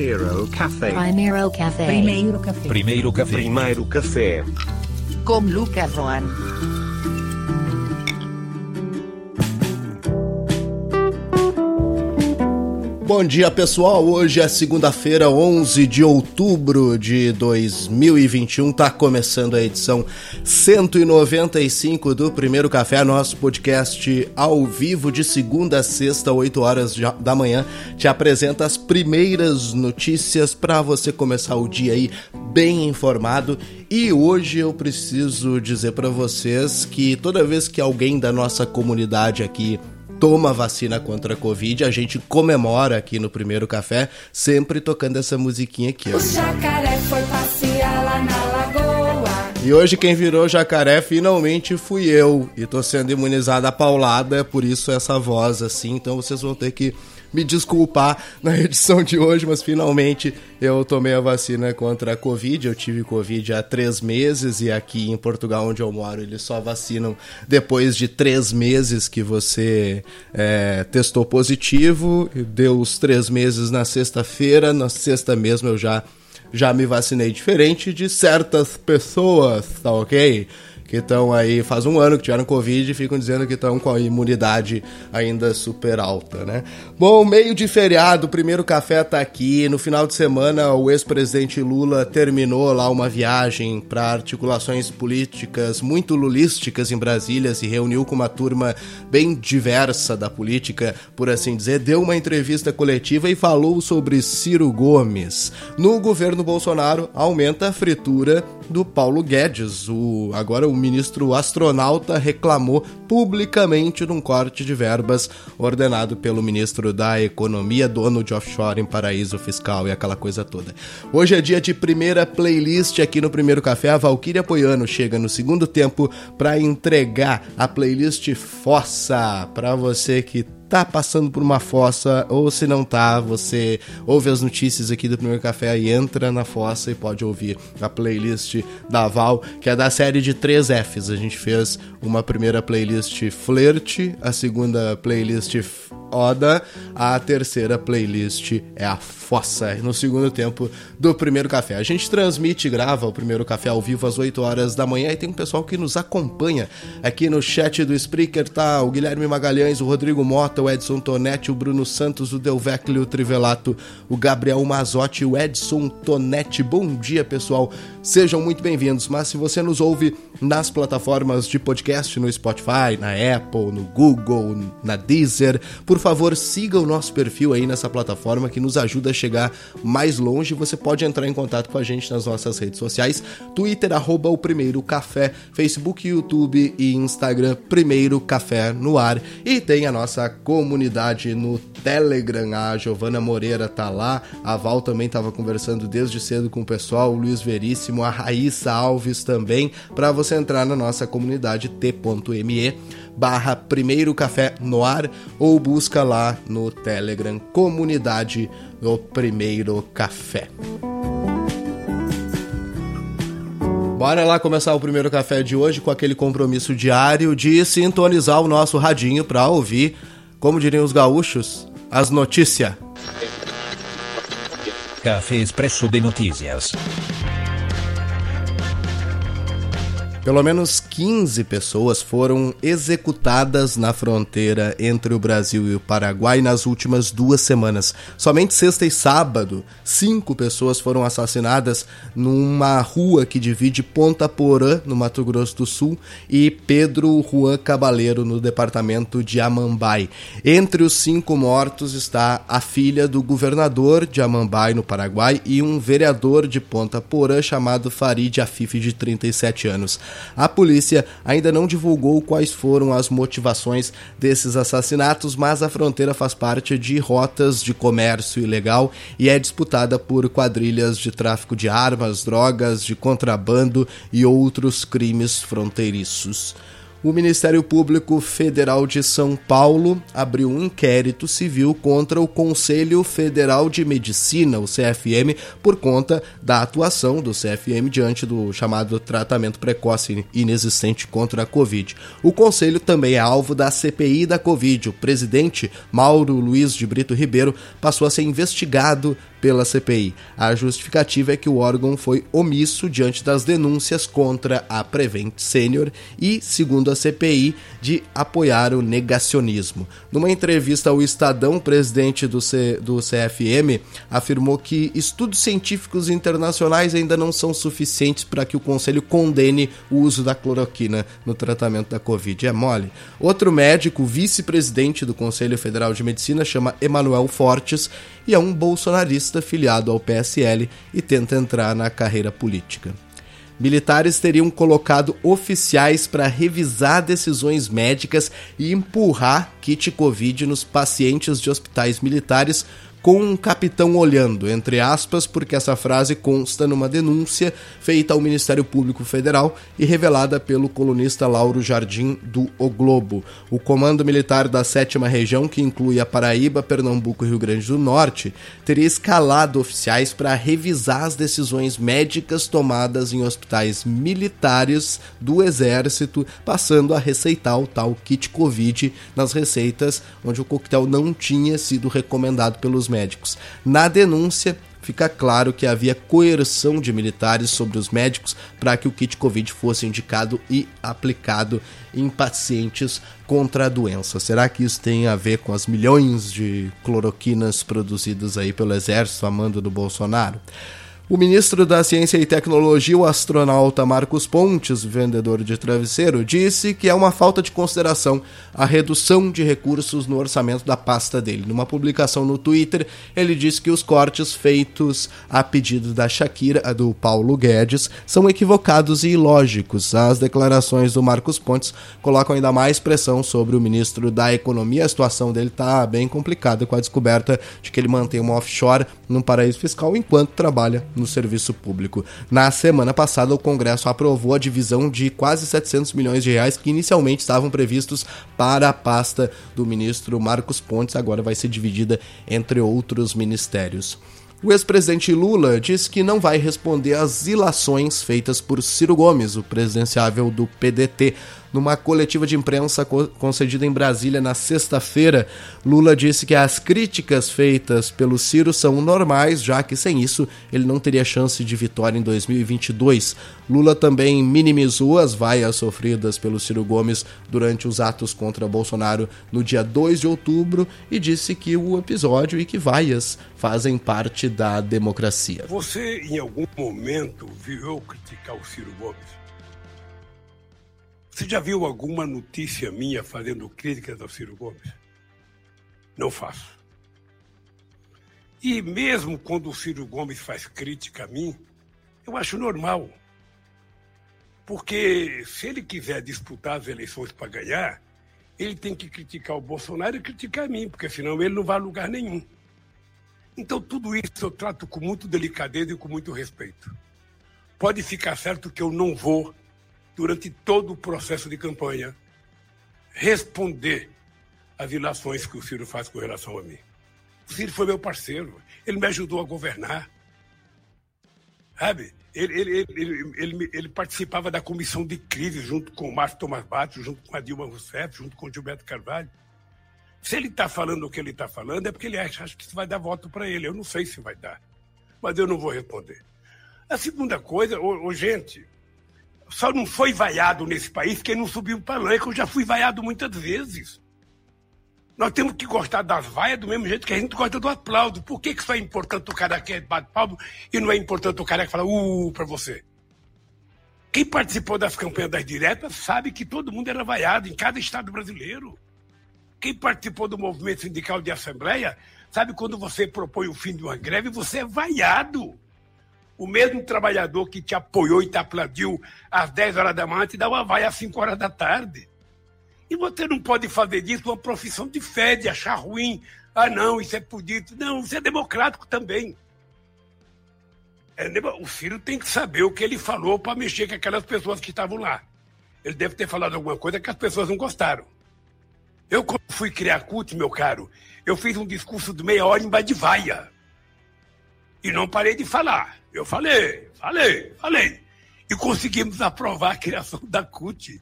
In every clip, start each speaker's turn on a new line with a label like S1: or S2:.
S1: Primeiro Café.
S2: Primeiro Café.
S3: Primeiro café.
S4: Primeiro café.
S1: Primeiro Café.
S2: Com Lucas Van.
S5: Bom dia, pessoal. Hoje é segunda-feira, 11 de outubro de 2021. Tá começando a edição 195 do Primeiro Café, nosso podcast ao vivo de segunda a sexta, 8 horas da manhã. Te apresenta as primeiras notícias para você começar o dia aí bem informado. E hoje eu preciso dizer para vocês que toda vez que alguém da nossa comunidade aqui toma vacina contra a Covid, a gente comemora aqui no primeiro café, sempre tocando essa musiquinha aqui. Ó.
S3: O jacaré foi passear lá na lagoa.
S5: E hoje quem virou jacaré finalmente fui eu. E tô sendo imunizada a paulada, por isso essa voz assim. Então vocês vão ter que me desculpar na edição de hoje, mas finalmente eu tomei a vacina contra a Covid. Eu tive Covid há três meses e aqui em Portugal, onde eu moro, eles só vacinam depois de três meses que você é, testou positivo. Deu os três meses na sexta-feira, na sexta mesmo eu já, já me vacinei diferente de certas pessoas, tá ok? Que estão aí, faz um ano que tiveram Covid e ficam dizendo que estão com a imunidade ainda super alta, né? Bom, meio de feriado, o primeiro café tá aqui. No final de semana, o ex-presidente Lula terminou lá uma viagem para articulações políticas muito lulísticas em Brasília, se reuniu com uma turma bem diversa da política, por assim dizer, deu uma entrevista coletiva e falou sobre Ciro Gomes. No governo Bolsonaro, aumenta a fritura do Paulo Guedes, o agora o ministro astronauta reclamou publicamente num corte de verbas ordenado pelo ministro da Economia, dono de offshore em paraíso fiscal e aquela coisa toda. Hoje é dia de primeira playlist aqui no Primeiro Café. A Valkyria Poiano chega no segundo tempo para entregar a playlist Fossa para você que tá passando por uma fossa, ou se não tá, você ouve as notícias aqui do Primeiro Café e entra na fossa e pode ouvir a playlist da Val, que é da série de 3 Fs. A gente fez uma primeira playlist Flirt, a segunda playlist Oda, a terceira playlist é a Fossa, no segundo tempo do Primeiro Café. A gente transmite e grava o Primeiro Café ao vivo às 8 horas da manhã e tem um pessoal que nos acompanha aqui no chat do Spreaker, tá? O Guilherme Magalhães, o Rodrigo Mota, o Edson Tonetti, o Bruno Santos, o Delveclio Trivelato, o Gabriel Mazotti, o Edson Tonetti. Bom dia, pessoal. Sejam muito bem-vindos. Mas se você nos ouve nas plataformas de podcast, no Spotify, na Apple, no Google, na Deezer, por favor, siga o nosso perfil aí nessa plataforma que nos ajuda a chegar mais longe. Você pode entrar em contato com a gente nas nossas redes sociais: Twitter, arroba o Primeiro Café, Facebook, YouTube e Instagram, Primeiro Café no ar. E tem a nossa comunidade no Telegram. A Giovana Moreira tá lá, a Val também estava conversando desde cedo com o pessoal, o Luiz Veríssimo, a Raíssa Alves também, para você entrar na nossa comunidade t.me barra Primeiro Café no Ar ou busca lá no Telegram Comunidade do Primeiro Café. Bora lá começar o primeiro café de hoje com aquele compromisso diário de sintonizar o nosso radinho para ouvir, como diriam os gaúchos, as notícias.
S4: Café Expresso de Notícias.
S5: Pelo menos 15 pessoas foram executadas na fronteira entre o Brasil e o Paraguai nas últimas duas semanas. Somente sexta e sábado, cinco pessoas foram assassinadas numa rua que divide Ponta Porã, no Mato Grosso do Sul, e Pedro Juan Cabaleiro, no departamento de Amambai. Entre os cinco mortos está a filha do governador de Amambai, no Paraguai, e um vereador de Ponta Porã chamado Farid Afif, de 37 anos. A polícia ainda não divulgou quais foram as motivações desses assassinatos, mas a fronteira faz parte de rotas de comércio ilegal e é disputada por quadrilhas de tráfico de armas, drogas, de contrabando e outros crimes fronteiriços o Ministério Público Federal de São Paulo abriu um inquérito civil contra o Conselho Federal de Medicina, o CFM, por conta da atuação do CFM diante do chamado tratamento precoce inexistente contra a Covid. O Conselho também é alvo da CPI da Covid. O presidente, Mauro Luiz de Brito Ribeiro, passou a ser investigado pela CPI. A justificativa é que o órgão foi omisso diante das denúncias contra a Prevent Senior e, segundo a CPI, de apoiar o negacionismo. Numa entrevista ao Estadão, o presidente do, C, do CFM afirmou que estudos científicos internacionais ainda não são suficientes para que o Conselho condene o uso da cloroquina no tratamento da Covid. É mole. Outro médico, vice-presidente do Conselho Federal de Medicina, chama Emanuel Fortes e é um bolsonarista filiado ao PSL e tenta entrar na carreira política. Militares teriam colocado oficiais para revisar decisões médicas e empurrar kit Covid nos pacientes de hospitais militares com um capitão olhando, entre aspas, porque essa frase consta numa denúncia feita ao Ministério Público Federal e revelada pelo colunista Lauro Jardim do O Globo. O Comando Militar da Sétima Região, que inclui a Paraíba, Pernambuco e Rio Grande do Norte, teria escalado oficiais para revisar as decisões médicas tomadas em hospitais militares do Exército, passando a receitar o tal kit Covid nas receitas onde o coquetel não tinha sido recomendado pelos médicos. Na denúncia, fica claro que havia coerção de militares sobre os médicos para que o kit Covid fosse indicado e aplicado em pacientes contra a doença. Será que isso tem a ver com as milhões de cloroquinas produzidas aí pelo exército a mando do Bolsonaro? O ministro da Ciência e Tecnologia, o astronauta Marcos Pontes, vendedor de travesseiro, disse que é uma falta de consideração a redução de recursos no orçamento da pasta dele. Numa publicação no Twitter, ele disse que os cortes feitos a pedido da Shakira, do Paulo Guedes, são equivocados e ilógicos. As declarações do Marcos Pontes colocam ainda mais pressão sobre o ministro da Economia. A situação dele está bem complicada com a descoberta de que ele mantém uma offshore num paraíso fiscal enquanto trabalha no serviço público. Na semana passada, o Congresso aprovou a divisão de quase 700 milhões de reais que inicialmente estavam previstos para a pasta do ministro Marcos Pontes, agora vai ser dividida entre outros ministérios. O ex-presidente Lula disse que não vai responder às ilações feitas por Ciro Gomes, o presidenciável do PDT. Numa coletiva de imprensa concedida em Brasília na sexta-feira, Lula disse que as críticas feitas pelo Ciro são normais, já que sem isso ele não teria chance de vitória em 2022. Lula também minimizou as vaias sofridas pelo Ciro Gomes durante os atos contra Bolsonaro no dia 2 de outubro e disse que o episódio e que vaias fazem parte da democracia.
S4: Você, em algum momento, viu criticar o Ciro Gomes? Você já viu alguma notícia minha fazendo críticas ao Ciro Gomes? Não faço. E mesmo quando o Ciro Gomes faz crítica a mim, eu acho normal. Porque se ele quiser disputar as eleições para ganhar, ele tem que criticar o Bolsonaro e criticar a mim, porque senão ele não vai a lugar nenhum. Então, tudo isso eu trato com muito delicadeza e com muito respeito. Pode ficar certo que eu não vou durante todo o processo de campanha, responder às ilações que o Ciro faz com relação a mim. O Ciro foi meu parceiro, ele me ajudou a governar. Sabe? Ele, ele, ele, ele, ele participava da comissão de crise junto com o Márcio Tomás Bato, junto com a Dilma Rousseff, junto com o Gilberto Carvalho. Se ele está falando o que ele está falando, é porque ele acha, acha que vai dar voto para ele. Eu não sei se vai dar, mas eu não vou responder. A segunda coisa, ô, ô, gente, só não foi vaiado nesse país quem não subiu o palanque. Eu já fui vaiado muitas vezes. Nós temos que gostar das vaias do mesmo jeito que a gente gosta do aplauso. Por que, que só é importante o cara que bate palmo e não é importante o cara que fala uh para você? Quem participou das campanhas das diretas sabe que todo mundo era vaiado em cada estado brasileiro. Quem participou do movimento sindical de assembleia sabe quando você propõe o fim de uma greve, você é vaiado. O mesmo trabalhador que te apoiou e te aplaudiu às 10 horas da manhã te dá uma vaia às 5 horas da tarde. E você não pode fazer disso uma profissão de fé, de achar ruim. Ah, não, isso é pudido. Não, isso é democrático também. É, o Ciro tem que saber o que ele falou para mexer com aquelas pessoas que estavam lá. Ele deve ter falado alguma coisa que as pessoas não gostaram. Eu, quando fui criar CUT, meu caro, eu fiz um discurso de meia hora em Badivaia. E não parei de falar. Eu falei, falei, falei. E conseguimos aprovar a criação da CUT.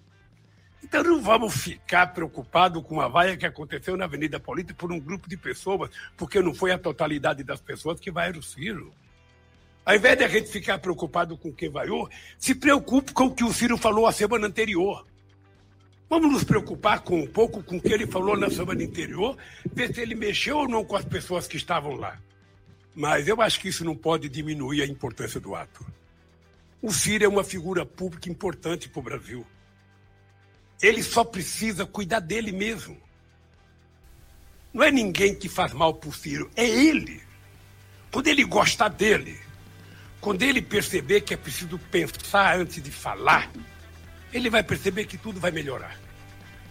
S4: Então não vamos ficar preocupados com a vaia que aconteceu na Avenida Paulista por um grupo de pessoas, porque não foi a totalidade das pessoas que vai o Ciro. Ao invés de a gente ficar preocupado com quem vaiou, se preocupe com o que o Ciro falou a semana anterior. Vamos nos preocupar com um pouco com o que ele falou na semana anterior, ver se ele mexeu ou não com as pessoas que estavam lá. Mas eu acho que isso não pode diminuir a importância do ato. O Ciro é uma figura pública importante para o Brasil. Ele só precisa cuidar dele mesmo. Não é ninguém que faz mal para o Ciro, é ele. Quando ele gostar dele, quando ele perceber que é preciso pensar antes de falar, ele vai perceber que tudo vai melhorar.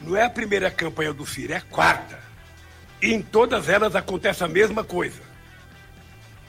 S4: Não é a primeira campanha do Ciro, é a quarta. E em todas elas acontece a mesma coisa.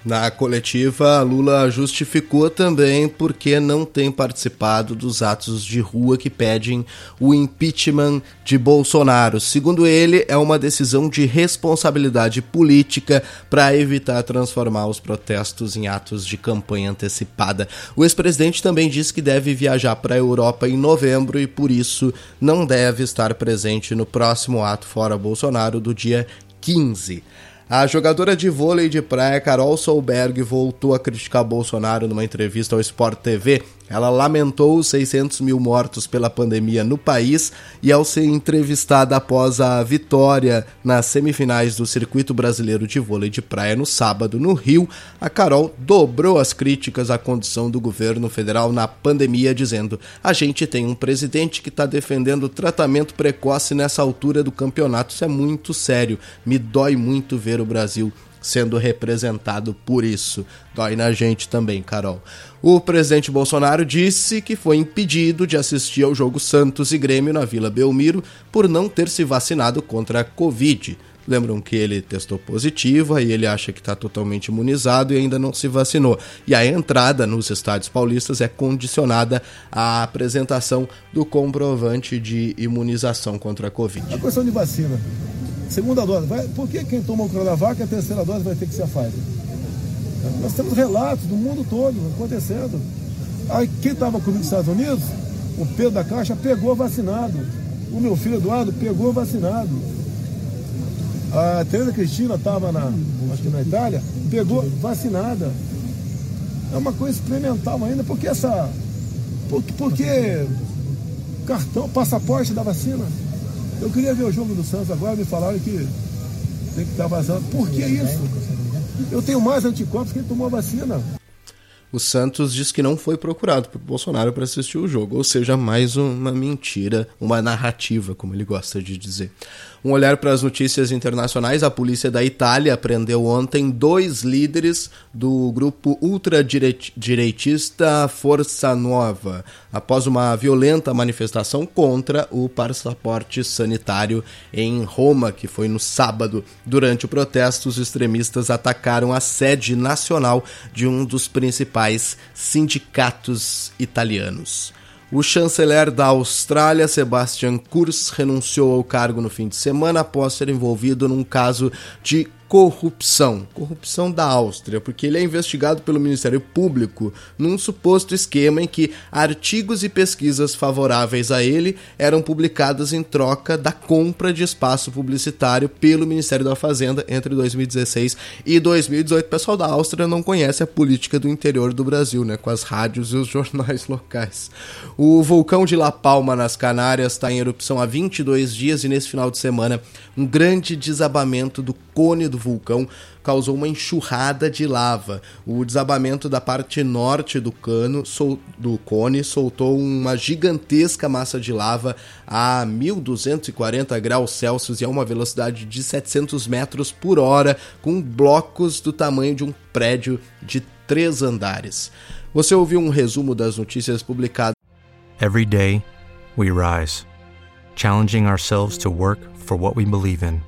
S5: Na coletiva, Lula justificou também porque não tem participado dos atos de rua que pedem o impeachment de Bolsonaro. Segundo ele, é uma decisão de responsabilidade política para evitar transformar os protestos em atos de campanha antecipada. O ex-presidente também disse que deve viajar para a Europa em novembro e por isso não deve estar presente no próximo ato fora Bolsonaro do dia 15. A jogadora de vôlei de praia Carol Solberg voltou a criticar Bolsonaro numa entrevista ao Sport TV ela lamentou os 600 mil mortos pela pandemia no país e, ao ser entrevistada após a vitória nas semifinais do Circuito Brasileiro de Vôlei de Praia no sábado no Rio, a Carol dobrou as críticas à condição do governo federal na pandemia, dizendo: A gente tem um presidente que está defendendo tratamento precoce nessa altura do campeonato. Isso é muito sério. Me dói muito ver o Brasil sendo representado por isso. Dói na gente também, Carol. O presidente Bolsonaro disse que foi impedido de assistir ao jogo Santos e Grêmio na Vila Belmiro por não ter se vacinado contra a Covid. Lembram que ele testou positivo, aí ele acha que está totalmente imunizado e ainda não se vacinou. E a entrada nos estádios paulistas é condicionada à apresentação do comprovante de imunização contra a Covid.
S6: A questão de vacina. Segunda dose. Vai, por que quem toma o Coronavac a terceira dose vai ter que ser a Pfizer? Nós temos relatos do mundo todo acontecendo. Aí quem estava comigo nos Estados Unidos, o Pedro da Caixa pegou vacinado. O meu filho Eduardo pegou vacinado. A Teresa Cristina estava na, acho que na Itália, pegou vacinada. É uma coisa experimental ainda, porque essa. Porque, porque cartão, passaporte da vacina. Eu queria ver o jogo do Santos agora, me falaram que tem que estar vacinado. Por que isso? Eu tenho mais anticorpos que tomou a vacina.
S5: O Santos diz que não foi procurado por Bolsonaro para assistir o jogo, ou seja, mais uma mentira, uma narrativa, como ele gosta de dizer. Um olhar para as notícias internacionais: a polícia da Itália prendeu ontem dois líderes do grupo ultradireitista Força Nova, após uma violenta manifestação contra o passaporte sanitário em Roma, que foi no sábado. Durante o protesto, os extremistas atacaram a sede nacional de um dos principais sindicatos italianos. O chanceler da Austrália, Sebastian Kurz, renunciou ao cargo no fim de semana após ser envolvido num caso de corrupção. Corrupção da Áustria, porque ele é investigado pelo Ministério Público num suposto esquema em que artigos e pesquisas favoráveis a ele eram publicados em troca da compra de espaço publicitário pelo Ministério da Fazenda entre 2016 e 2018. O pessoal da Áustria não conhece a política do interior do Brasil, né, com as rádios e os jornais locais. O vulcão de La Palma nas Canárias está em erupção há 22 dias e nesse final de semana um grande desabamento do cone do vulcão causou uma enxurrada de lava. O desabamento da parte norte do cano sol, do cone soltou uma gigantesca massa de lava a 1240 graus Celsius e a uma velocidade de 700 metros por hora, com blocos do tamanho de um prédio de três andares. Você ouviu um resumo das notícias publicadas.
S7: Every day, we rise, challenging ourselves to work for what we believe in.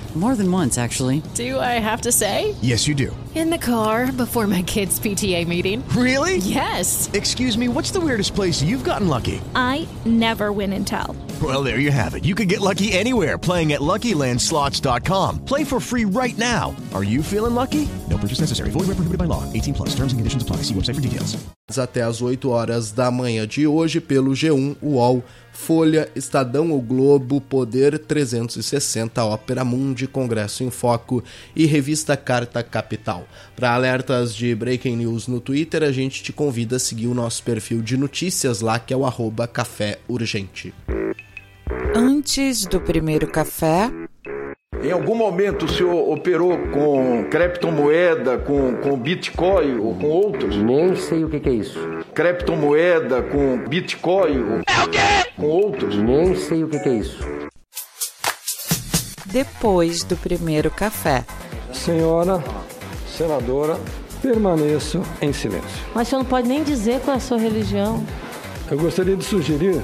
S8: More than once, actually.
S9: Do I have to say?
S10: Yes, you do.
S9: In the car before my kids' PTA meeting.
S10: Really?
S9: Yes.
S10: Excuse me, what's the weirdest place you've gotten lucky?
S11: I never win and tell.
S10: Well, there you have it. You can get lucky anywhere playing at LuckyLandSlots.com. Play for free right now. Are you feeling lucky? No purchase necessary. Void where prohibited by law. 18 plus. Terms and conditions apply. See website for details.
S5: Até às 8 horas da manhã de hoje pelo G1, um, UOL, Folha, Estadão, O Globo, Poder 360, Ópera Mundi, Congresso em Foco e Revista Carta Capital. Para alertas de breaking news no Twitter, a gente te convida a seguir o nosso perfil de notícias lá, que é o arroba Café Urgente.
S12: Antes do primeiro café,
S13: em algum momento o senhor operou com criptomoeda, com, com Bitcoin ou com outros?
S14: Nem sei o que, que é isso.
S13: Criptomoeda com Bitcoin ou
S14: é o quê?
S13: com outros?
S14: Nem sei o que, que é isso.
S12: Depois do primeiro café.
S15: Senhora senadora, permaneço em silêncio.
S16: Mas o senhor não pode nem dizer qual é a sua religião.
S15: Eu gostaria de sugerir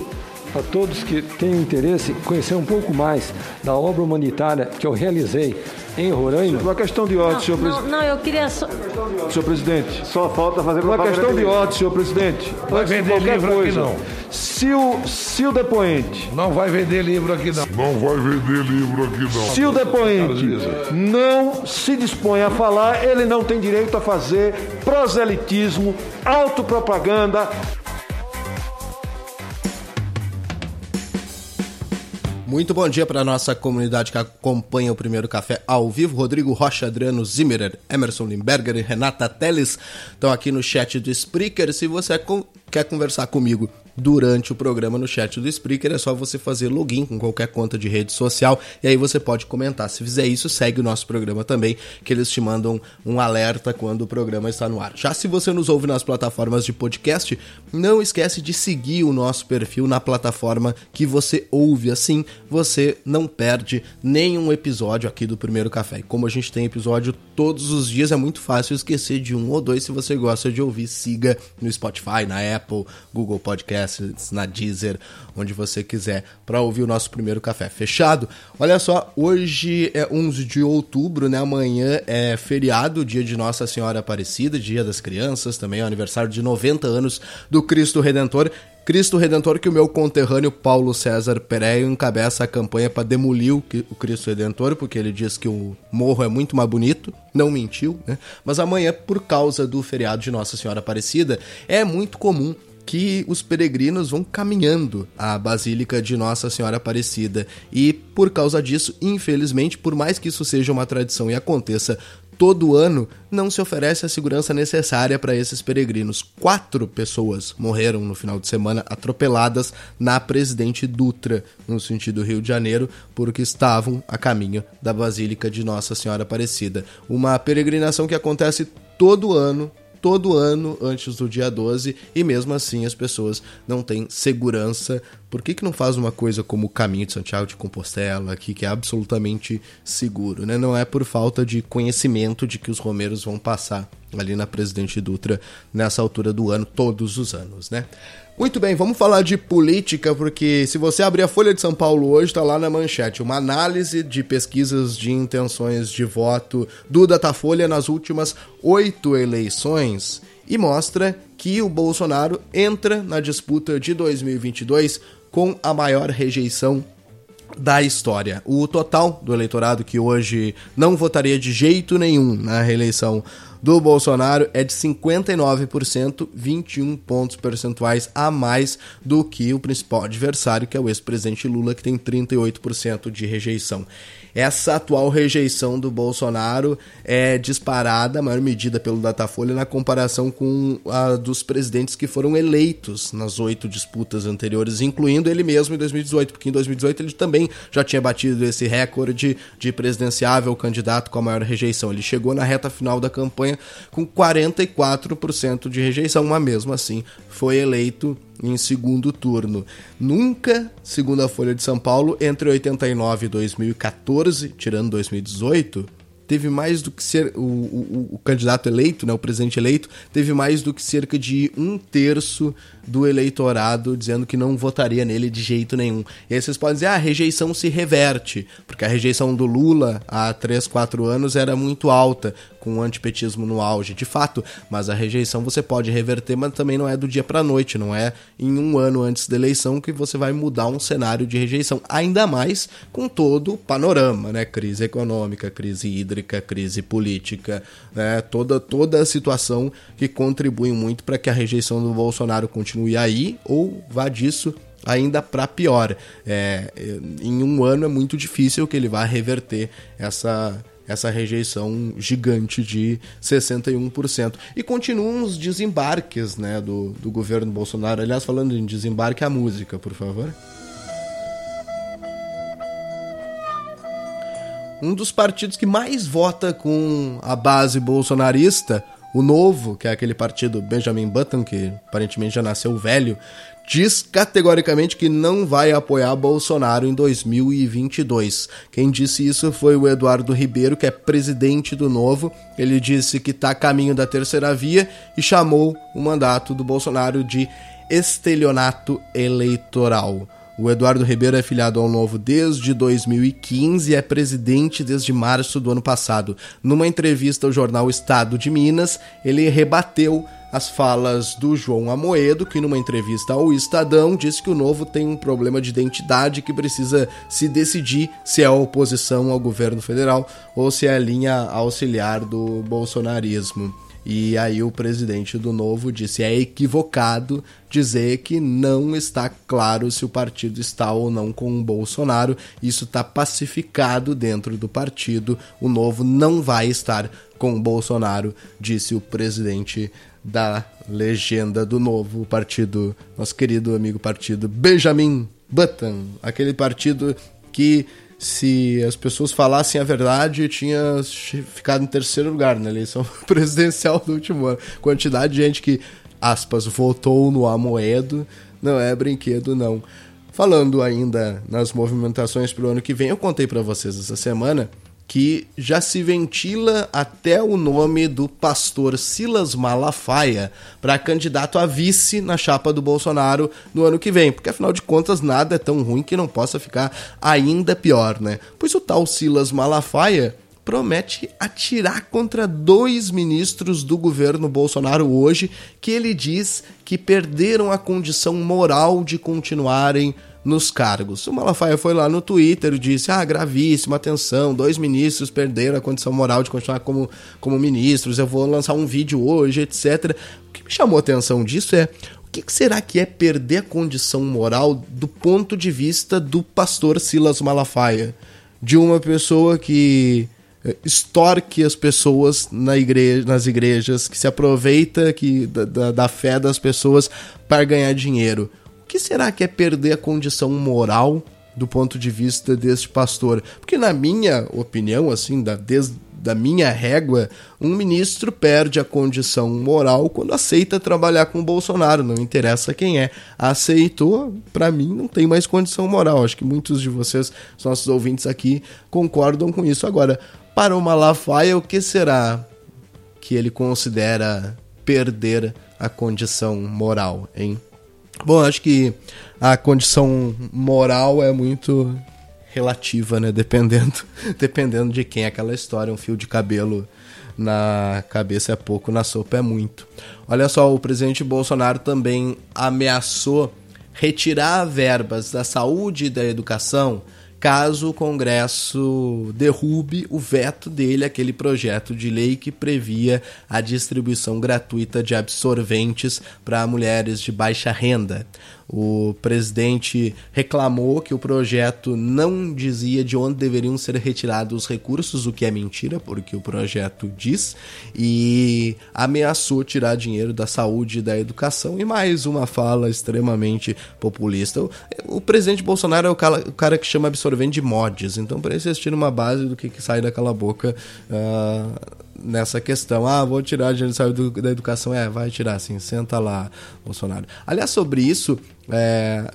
S15: a todos que têm interesse conhecer um pouco mais da obra humanitária que eu realizei em Roraima.
S13: Uma questão de ordem,
S16: não,
S13: senhor presidente.
S16: Não, não, eu queria só.
S13: Senhor presidente.
S14: Só falta fazer
S13: Uma questão de ordem, senhor presidente.
S17: Vai vender livro
S13: coisa.
S17: aqui não.
S13: Se o, se o depoente.
S17: Não vai vender livro aqui não.
S18: Não vai vender livro aqui não.
S13: Se o depoente não se dispõe a falar, ele não tem direito a fazer proselitismo, autopropaganda,
S5: Muito bom dia para nossa comunidade que acompanha o primeiro café ao vivo. Rodrigo Rocha, Adriano Zimmerer, Emerson Limberger e Renata Teles estão aqui no chat do Spreaker. Se você quer conversar comigo durante o programa no chat do Spreaker, é só você fazer login com qualquer conta de rede social e aí você pode comentar. Se fizer isso, segue o nosso programa também, que eles te mandam um alerta quando o programa está no ar. Já se você nos ouve nas plataformas de podcast, não esquece de seguir o nosso perfil na plataforma que você ouve. Assim, você não perde nenhum episódio aqui do Primeiro Café. E como a gente tem episódio todos os dias, é muito fácil esquecer de um ou dois. Se você gosta de ouvir, siga no Spotify, na Apple, Google Podcast na Deezer, onde você quiser, para ouvir o nosso primeiro café. Fechado? Olha só, hoje é 11 de outubro, né? Amanhã é feriado, dia de Nossa Senhora Aparecida, dia das crianças, também é o aniversário de 90 anos do Cristo Redentor. Cristo Redentor, que o meu conterrâneo Paulo César Pereio encabeça a campanha para demolir o Cristo Redentor, porque ele diz que o morro é muito mais bonito, não mentiu, né? Mas amanhã, por causa do feriado de Nossa Senhora Aparecida, é muito comum que os peregrinos vão caminhando à Basílica de Nossa Senhora Aparecida. E por causa disso, infelizmente, por mais que isso seja uma tradição e aconteça todo ano, não se oferece a segurança necessária para esses peregrinos. Quatro pessoas morreram no final de semana atropeladas na Presidente Dutra, no sentido Rio de Janeiro, porque estavam a caminho da Basílica de Nossa Senhora Aparecida. Uma peregrinação que acontece todo ano todo ano antes do dia 12 e mesmo assim as pessoas não têm segurança. Por que, que não faz uma coisa como o caminho de Santiago de Compostela aqui, que é absolutamente seguro? Né? Não é por falta de conhecimento de que os romeiros vão passar ali na Presidente Dutra nessa altura do ano, todos os anos, né? Muito bem, vamos falar de política, porque se você abrir a Folha de São Paulo hoje, está lá na manchete, uma análise de pesquisas de intenções de voto do Datafolha nas últimas oito eleições e mostra que o Bolsonaro entra na disputa de 2022 com a maior rejeição da história. O total do eleitorado que hoje não votaria de jeito nenhum na reeleição do Bolsonaro é de 59%, 21 pontos percentuais a mais do que o principal adversário, que é o ex-presidente Lula, que tem 38% de rejeição. Essa atual rejeição do Bolsonaro é disparada, a maior medida pelo Datafolha, na comparação com a dos presidentes que foram eleitos nas oito disputas anteriores, incluindo ele mesmo em 2018, porque em 2018 ele também já tinha batido esse recorde de presidenciável candidato com a maior rejeição. Ele chegou na reta final da campanha com 44% de rejeição, mas mesmo assim foi eleito em segundo turno. Nunca, segundo a Folha de São Paulo, entre 89 e 2014, tirando 2018, teve mais do que ser o, o, o, candidato eleito, né, o presidente eleito, teve mais do que cerca de um terço do eleitorado dizendo que não votaria nele de jeito nenhum. E aí vocês podem dizer, ah, a rejeição se reverte, porque a rejeição do Lula há 3, 4 anos era muito alta, com o antipetismo no auge, de fato, mas a rejeição você pode reverter, mas também não é do dia para noite, não é em um ano antes da eleição que você vai mudar um cenário de rejeição, ainda mais com todo o panorama, né? Crise econômica, crise hídrica, crise política, né? toda, toda a situação que contribui muito para que a rejeição do Bolsonaro continue aí ou vá disso ainda para pior. É, em um ano é muito difícil que ele vá reverter essa essa rejeição gigante de 61%. E continuam os desembarques né, do, do governo Bolsonaro. Aliás, falando em desembarque, a música, por favor. Um dos partidos que mais vota com a base bolsonarista, o Novo, que é aquele partido Benjamin Button, que aparentemente já nasceu velho, diz categoricamente que não vai apoiar Bolsonaro em 2022. Quem disse isso foi o Eduardo Ribeiro, que é presidente do Novo. Ele disse que está a caminho da terceira via e chamou o mandato do Bolsonaro de estelionato eleitoral. O Eduardo Ribeiro é filiado ao Novo desde 2015 e é presidente desde março do ano passado. Numa entrevista ao jornal Estado de Minas, ele rebateu as falas do João Amoedo, que numa entrevista ao Estadão disse que o Novo tem um problema de identidade que precisa se decidir se é oposição ao governo federal ou se é a linha auxiliar do bolsonarismo. E aí o presidente do Novo disse: é equivocado dizer que não está claro se o partido está ou não com o Bolsonaro. Isso está pacificado dentro do partido. O Novo não vai estar com o Bolsonaro, disse o presidente da legenda do Novo partido, nosso querido amigo partido Benjamin Button, aquele partido que se as pessoas falassem a verdade, tinha ficado em terceiro lugar na eleição presidencial do último ano. Quantidade de gente que, aspas, votou no Amoedo, não é brinquedo, não. Falando ainda nas movimentações para o ano que vem, eu contei para vocês essa semana que já se ventila até o nome do pastor Silas Malafaia para candidato a vice na chapa do Bolsonaro no ano que vem, porque afinal de contas nada é tão ruim que não possa ficar ainda pior, né? Pois o tal Silas Malafaia promete atirar contra dois ministros do governo Bolsonaro hoje que ele diz que perderam a condição moral de continuarem nos cargos. O Malafaia foi lá no Twitter e disse: Ah, gravíssima atenção, dois ministros perderam a condição moral de continuar como, como ministros, eu vou lançar um vídeo hoje, etc. O que me chamou a atenção disso é o que será que é perder a condição moral do ponto de vista do pastor Silas Malafaia? De uma pessoa que eh, extorque as pessoas na igreja, nas igrejas, que se aproveita que, da, da fé das pessoas para ganhar dinheiro que será que é perder a condição moral do ponto de vista deste pastor? Porque na minha opinião, assim, da, desde da minha régua, um ministro perde a condição moral quando aceita trabalhar com o Bolsonaro, não interessa quem é. Aceitou, para mim não tem mais condição moral. Acho que muitos de vocês, os nossos ouvintes aqui, concordam com isso. Agora, para o Malafaia, o que será que ele considera perder a condição moral, hein? Bom, acho que a condição moral é muito relativa, né? Dependendo, dependendo de quem é aquela história. Um fio de cabelo na cabeça é pouco, na sopa é muito. Olha só, o presidente Bolsonaro também ameaçou retirar verbas da saúde e da educação caso o Congresso derrube o veto dele, aquele projeto de lei que previa a distribuição gratuita de absorventes para mulheres de baixa renda. O presidente reclamou que o projeto não dizia de onde deveriam ser retirados os recursos, o que é mentira, porque o projeto diz, e ameaçou tirar dinheiro da saúde e da educação. E mais uma fala extremamente populista. O, presidente Bolsonaro é o cara, que chama absorvente de mods, então para terem uma base do que, que sai daquela boca. Uh, nessa questão. Ah, vou tirar dinheiro da educação. É, vai tirar, sim. Senta lá, Bolsonaro. Aliás, sobre isso, é,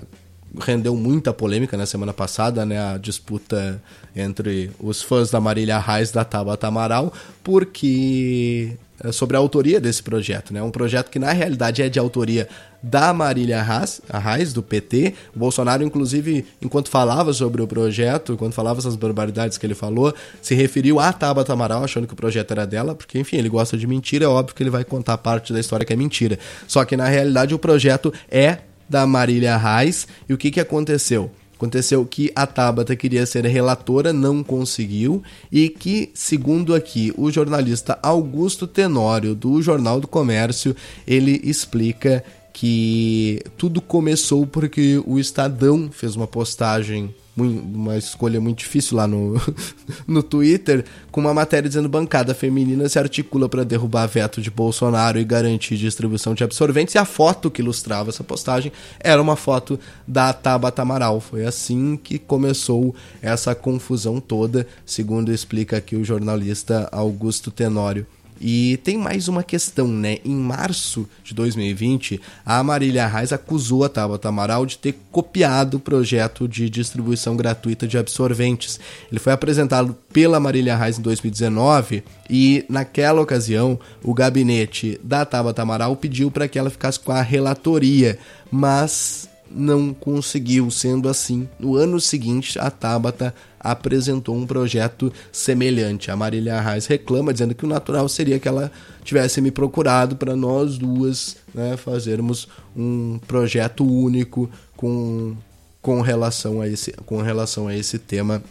S5: rendeu muita polêmica na semana passada, né? A disputa entre os fãs da Marília Reis da Tabata Amaral, porque sobre a autoria desse projeto. Né? Um projeto que, na realidade, é de autoria da Marília Arraes, do PT. O Bolsonaro, inclusive, enquanto falava sobre o projeto, quando falava essas barbaridades que ele falou, se referiu a Tabata Amaral, achando que o projeto era dela, porque, enfim, ele gosta de mentira, é óbvio que ele vai contar parte da história que é mentira. Só que, na realidade, o projeto é da Marília Reis. E o que, que aconteceu? Aconteceu que a Tabata queria ser relatora, não conseguiu, e que, segundo aqui o jornalista Augusto Tenório, do Jornal do Comércio, ele explica que tudo começou porque o Estadão fez uma postagem uma escolha muito difícil lá no, no Twitter, com uma matéria dizendo bancada feminina se articula para derrubar veto de Bolsonaro e garantir distribuição de absorventes. E a foto que ilustrava essa postagem era uma foto da Tabata Amaral. Foi assim que começou essa confusão toda, segundo explica aqui o jornalista Augusto Tenório. E tem mais uma questão, né? Em março de 2020, a Marília Reis acusou a Tabata Amaral de ter copiado o projeto de distribuição gratuita de absorventes. Ele foi apresentado pela Marília Reis em 2019 e, naquela ocasião, o gabinete da Tabata Amaral pediu para que ela ficasse com a relatoria, mas não conseguiu. Sendo assim, no ano seguinte, a Tabata apresentou um projeto semelhante. A Marília Arraes reclama, dizendo que o natural seria que ela tivesse me procurado para nós duas né, fazermos um projeto único com, com, relação a esse, com relação a esse tema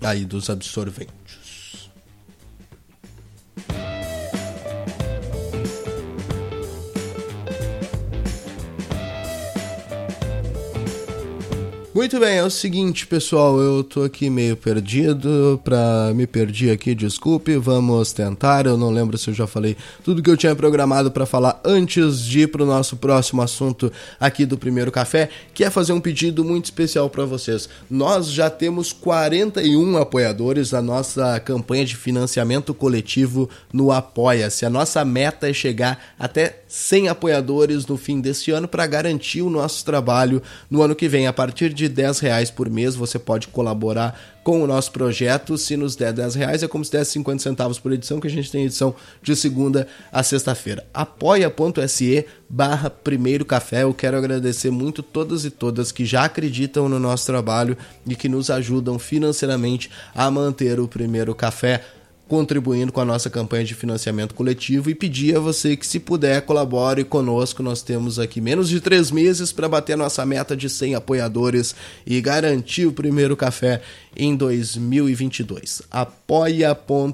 S5: aí dos absorventes. Muito bem, é o seguinte, pessoal, eu tô aqui meio perdido, pra me perdi aqui, desculpe, vamos tentar, eu não lembro se eu já falei tudo que eu tinha programado para falar antes de ir pro nosso próximo assunto aqui do Primeiro Café, que é fazer um pedido muito especial para vocês. Nós já temos 41 apoiadores da nossa campanha de financiamento coletivo no Apoia-se. A nossa meta é chegar até 100 apoiadores no fim desse ano para garantir o nosso trabalho no ano que vem, a partir de 10 reais por mês você pode colaborar com o nosso projeto. Se nos der 10 reais, é como se desse 50 centavos por edição, que a gente tem edição de segunda a sexta-feira. apoia.se barra primeiro café. Eu quero agradecer muito todas e todas que já acreditam no nosso trabalho e que nos ajudam financeiramente a manter o primeiro café contribuindo com a nossa campanha de financiamento coletivo e pedir a você que, se puder, colabore conosco. Nós temos aqui menos de três meses para bater a nossa meta de 100 apoiadores e garantir o primeiro café em 2022. apoia.se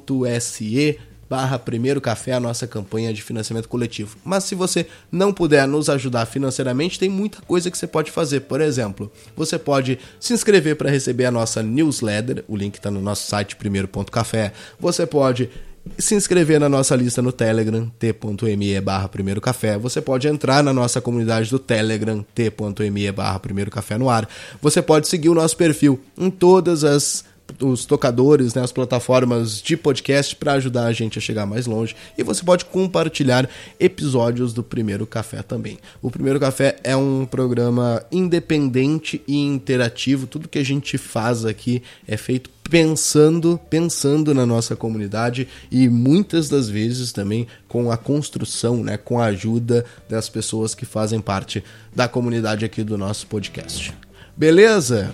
S5: barra Primeiro Café, a nossa campanha de financiamento coletivo. Mas se você não puder nos ajudar financeiramente, tem muita coisa que você pode fazer. Por exemplo, você pode se inscrever para receber a nossa newsletter, o link está no nosso site primeiro.café. Você pode se inscrever na nossa lista no Telegram, t.me barra Primeiro Café. Você pode entrar na nossa comunidade do Telegram, t.me barra Primeiro Café no ar. Você pode seguir o nosso perfil em todas as os tocadores, né, as plataformas de podcast para ajudar a gente a chegar mais longe. E você pode compartilhar episódios do Primeiro Café também. O Primeiro Café é um programa independente e interativo. Tudo que a gente faz aqui é feito pensando, pensando na nossa comunidade e muitas das vezes também com a construção, né, com a ajuda das pessoas que fazem parte da comunidade aqui do nosso podcast. Beleza?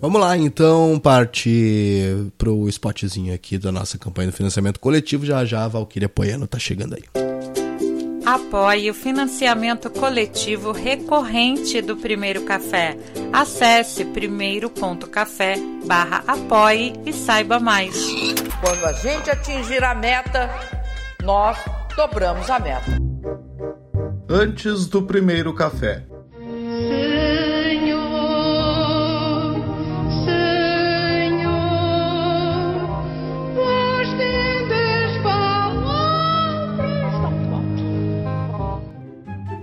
S5: Vamos lá, então, partir pro spotzinho aqui da nossa campanha do financiamento coletivo. Já já a Valkyria Poiano tá chegando aí.
S12: Apoie o financiamento coletivo recorrente do Primeiro Café. Acesse primeiro.café barra apoie e saiba mais.
S19: Quando a gente atingir a meta, nós dobramos a meta.
S5: Antes do primeiro café.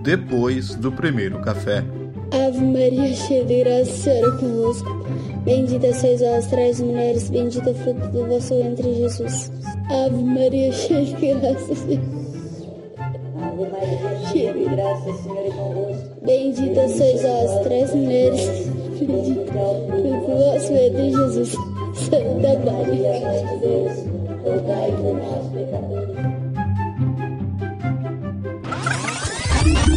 S5: Depois do primeiro café.
S20: Ave Maria, cheia de graça, Senhor é convosco. Bendita sois vós, traz mulheres, bendito é o fruto do vosso ventre, Jesus. Ave Maria, cheia de graça, Senhor. Ave Maria, cheia de graça, Senhor é convosco. Bendita sois vós, traz mulheres, bendito é o fruto do vosso ventre, Jesus. Santa Maria, de Deus, rogai por nós, pecadores.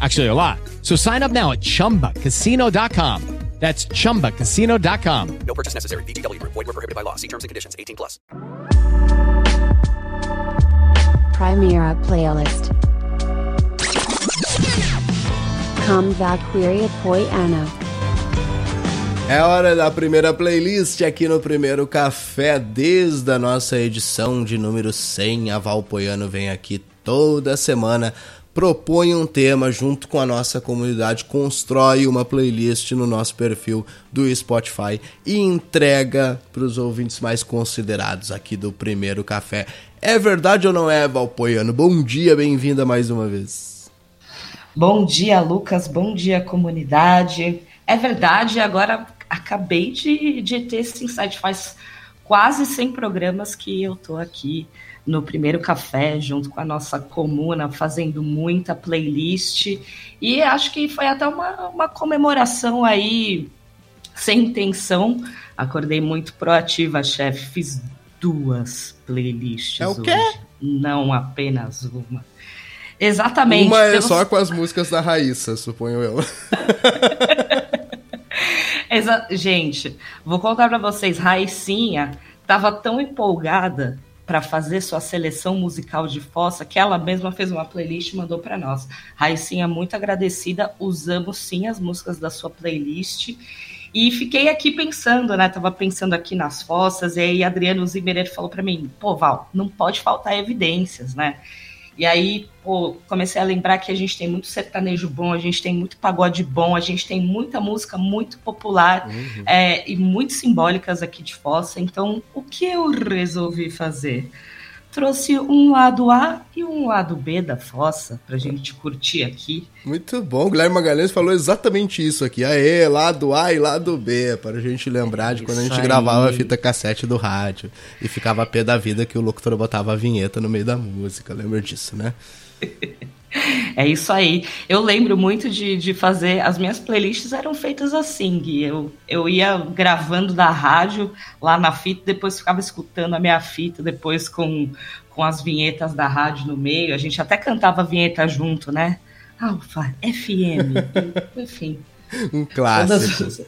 S21: Actually, a lot. So sign up now at chumbacasino.com. That's chumbacasino.com.
S22: No purchase necessary. VGW Group. Void were prohibited by law. See terms and conditions. 18 plus.
S23: Primera playlist. Com Valkyria Poiano.
S5: É hora da primeira playlist aqui no primeiro café desde a nossa edição de número 100. A Valpoiano vem aqui toda semana propõe um tema junto com a nossa comunidade, constrói uma playlist no nosso perfil do Spotify e entrega para os ouvintes mais considerados aqui do Primeiro Café. É verdade ou não é, Valpoiano? Bom dia, bem-vinda mais uma vez.
S24: Bom dia, Lucas. Bom dia, comunidade. É verdade, agora acabei de, de ter esse insight. Faz quase 100 programas que eu tô aqui no primeiro café, junto com a nossa comuna, fazendo muita playlist. E acho que foi até uma, uma comemoração aí, sem intenção. Acordei muito proativa, chefe. Fiz duas playlists.
S5: É o quê?
S24: Hoje, não apenas uma. Exatamente.
S5: Uma é só com as músicas da Raíssa, suponho eu.
S24: Exa Gente, vou contar para vocês, Raicinha estava tão empolgada para fazer sua seleção musical de fossa que ela mesma fez uma playlist e mandou para nós. Raicinha, muito agradecida. Usamos sim as músicas da sua playlist. E fiquei aqui pensando, né? Tava pensando aqui nas fossas, e aí Adriano Zimmerer falou para mim: pô, Val, não pode faltar evidências, né? E aí, pô, comecei a lembrar que a gente tem muito sertanejo bom, a gente tem muito pagode bom, a gente tem muita música muito popular uhum. é, e muito simbólicas aqui de Fossa. Então, o que eu resolvi fazer? Trouxe um lado A e um lado B da Fossa pra gente curtir aqui.
S5: Muito bom, Guilherme Magalhães falou exatamente isso aqui. Aê, lado A e lado B, para a gente lembrar de quando a gente aí. gravava a fita cassete do rádio e ficava a pé da vida que o locutor botava a vinheta no meio da música. Lembra disso, né?
S24: É isso aí. Eu lembro muito de, de fazer. As minhas playlists eram feitas assim, Gui. Eu, eu ia gravando da rádio lá na fita, depois ficava escutando a minha fita, depois com, com as vinhetas da rádio no meio. A gente até cantava a vinheta junto, né? Alfa, FM, enfim.
S5: Um clássico.
S24: Todas-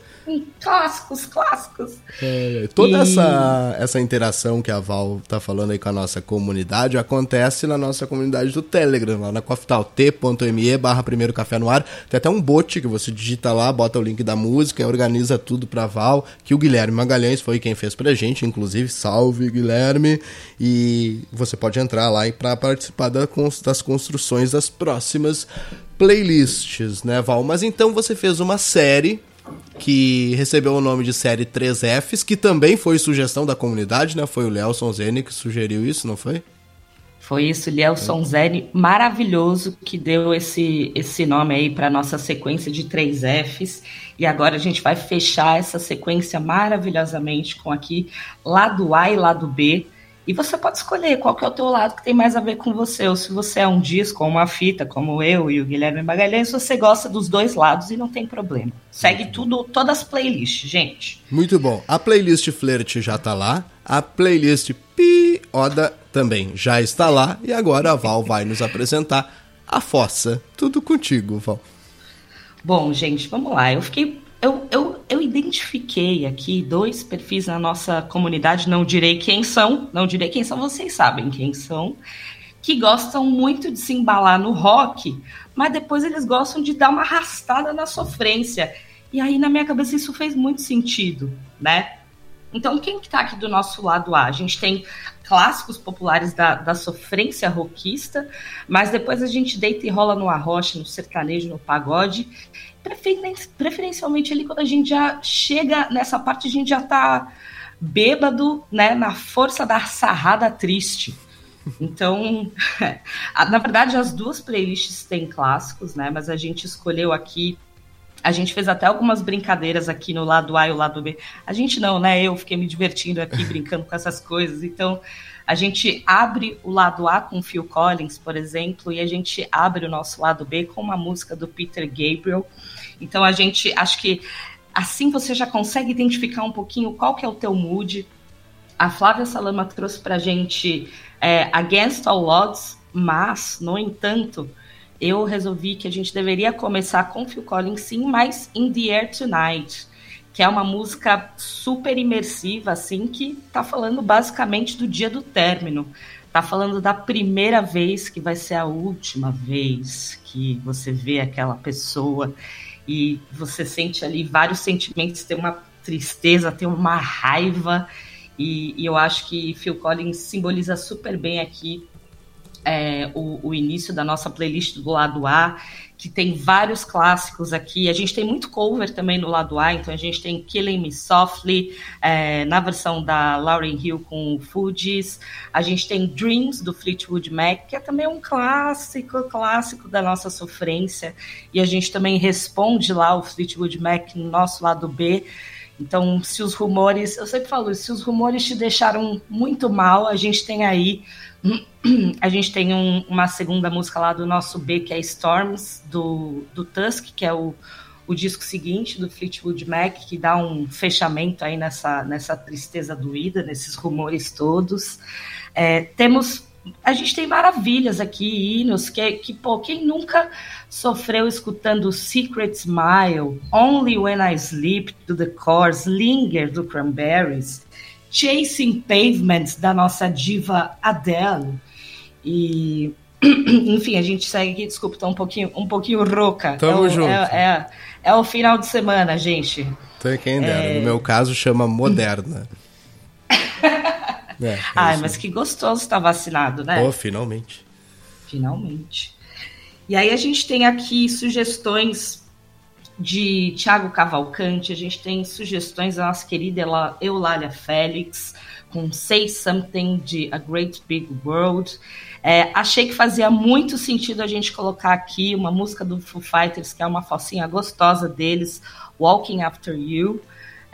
S24: clássicos, clássicos.
S5: É, toda
S24: E-
S5: essa, essa interação que a Val tá falando aí com a nossa comunidade acontece na nossa comunidade do Telegram, lá na Coftal, t.me barra primeiro café no ar. Tem até um bot que você digita lá, bota o link da música, e organiza tudo pra Val, que o Guilherme Magalhães foi quem fez pra gente, inclusive, salve Guilherme. E você pode entrar lá e para participar das construções das próximas playlists, né, Val? Mas então você fez uma série que recebeu o nome de série 3Fs, que também foi sugestão da comunidade, né? Foi o Léo Zene que sugeriu isso, não foi?
S24: Foi isso, Lielson Zene, maravilhoso, que deu esse, esse nome aí para nossa sequência de três Fs. E agora a gente vai fechar essa sequência maravilhosamente com aqui lado A e lado B. E você pode escolher qual que é o teu lado que tem mais a ver com você. Ou se você é um disco ou uma fita, como eu e o Guilherme Magalhães, você gosta dos dois lados e não tem problema. Segue tudo, todas as playlists, gente.
S5: Muito bom. A playlist Flirt já tá lá, a playlist Pi Oda também já está lá, e agora a Val vai nos apresentar a Fossa. Tudo contigo, Val.
S24: Bom, gente, vamos lá. Eu fiquei. Eu, eu, eu identifiquei aqui dois perfis na nossa comunidade, não direi quem são, não direi quem são, vocês sabem quem são, que gostam muito de se embalar no rock, mas depois eles gostam de dar uma arrastada na sofrência. E aí, na minha cabeça, isso fez muito sentido, né? Então, quem que tá aqui do nosso lado A? A gente tem clássicos populares da, da sofrência rockista, mas depois a gente deita e rola no arrocha, no sertanejo, no pagode. Preferen- preferencialmente ali quando a gente já chega nessa parte, a gente já tá bêbado, né, na força da sarrada triste. Então, na verdade, as duas playlists têm clássicos, né? Mas a gente escolheu aqui. A gente fez até algumas brincadeiras aqui no lado A e o lado B. A gente não, né? Eu fiquei me divertindo aqui brincando com essas coisas. Então, a gente abre o lado A com Phil Collins, por exemplo, e a gente abre o nosso lado B com uma música do Peter Gabriel. Então, a gente acho que assim você já consegue identificar um pouquinho qual que é o teu mood. A Flávia Salama trouxe pra gente é, Against All Odds, mas, no entanto, eu resolvi que a gente deveria começar com Phil Collins, sim, mas In the Air Tonight, que é uma música super imersiva, assim, que tá falando basicamente do dia do término. Tá falando da primeira vez que vai ser a última vez que você vê aquela pessoa e você sente ali vários sentimentos, tem uma tristeza, tem uma raiva, e, e eu acho que Phil Collins simboliza super bem aqui é, o, o início da nossa playlist do lado A, que tem vários clássicos aqui. A gente tem muito cover também no lado A, então a gente tem Killing Me Softly, é, na versão da Lauryn Hill com o Fugees. A gente tem Dreams, do Fleetwood Mac, que é também um clássico, clássico da nossa sofrência. E a gente também responde lá o Fleetwood Mac no nosso lado B. Então, se os rumores, eu sempre falo, isso, se os rumores te deixaram muito mal, a gente tem aí a gente tem um- uma segunda música lá do nosso B, que é Storms, do, do Tusk, que é o, o disco seguinte do Fleetwood Mac, que dá um fechamento aí nessa, nessa tristeza doída, nesses rumores todos. É, temos. A gente tem maravilhas aqui, hinos, que, que pô, quem nunca sofreu escutando Secret Smile, Only When I Sleep, do The Course, Linger, do Cranberries, Chasing Pavements, da nossa diva Adele. E, enfim, a gente segue aqui, desculpa, tô um pouquinho, um pouquinho rouca.
S5: Tamo
S24: é o,
S5: junto.
S24: É, é, é o final de semana, gente.
S5: Então, quem dera.
S24: É.
S5: No meu caso, chama Moderna. é, é
S24: Ai,
S5: isso.
S24: mas que gostoso estar vacinado, né?
S5: Oh, finalmente.
S24: Finalmente. E aí a gente tem aqui sugestões de Tiago Cavalcante, a gente tem sugestões da nossa querida Eulália Félix, com Say Something de A Great Big World. É, achei que fazia muito sentido a gente colocar aqui uma música do Foo Fighters, que é uma focinha gostosa deles, Walking After You.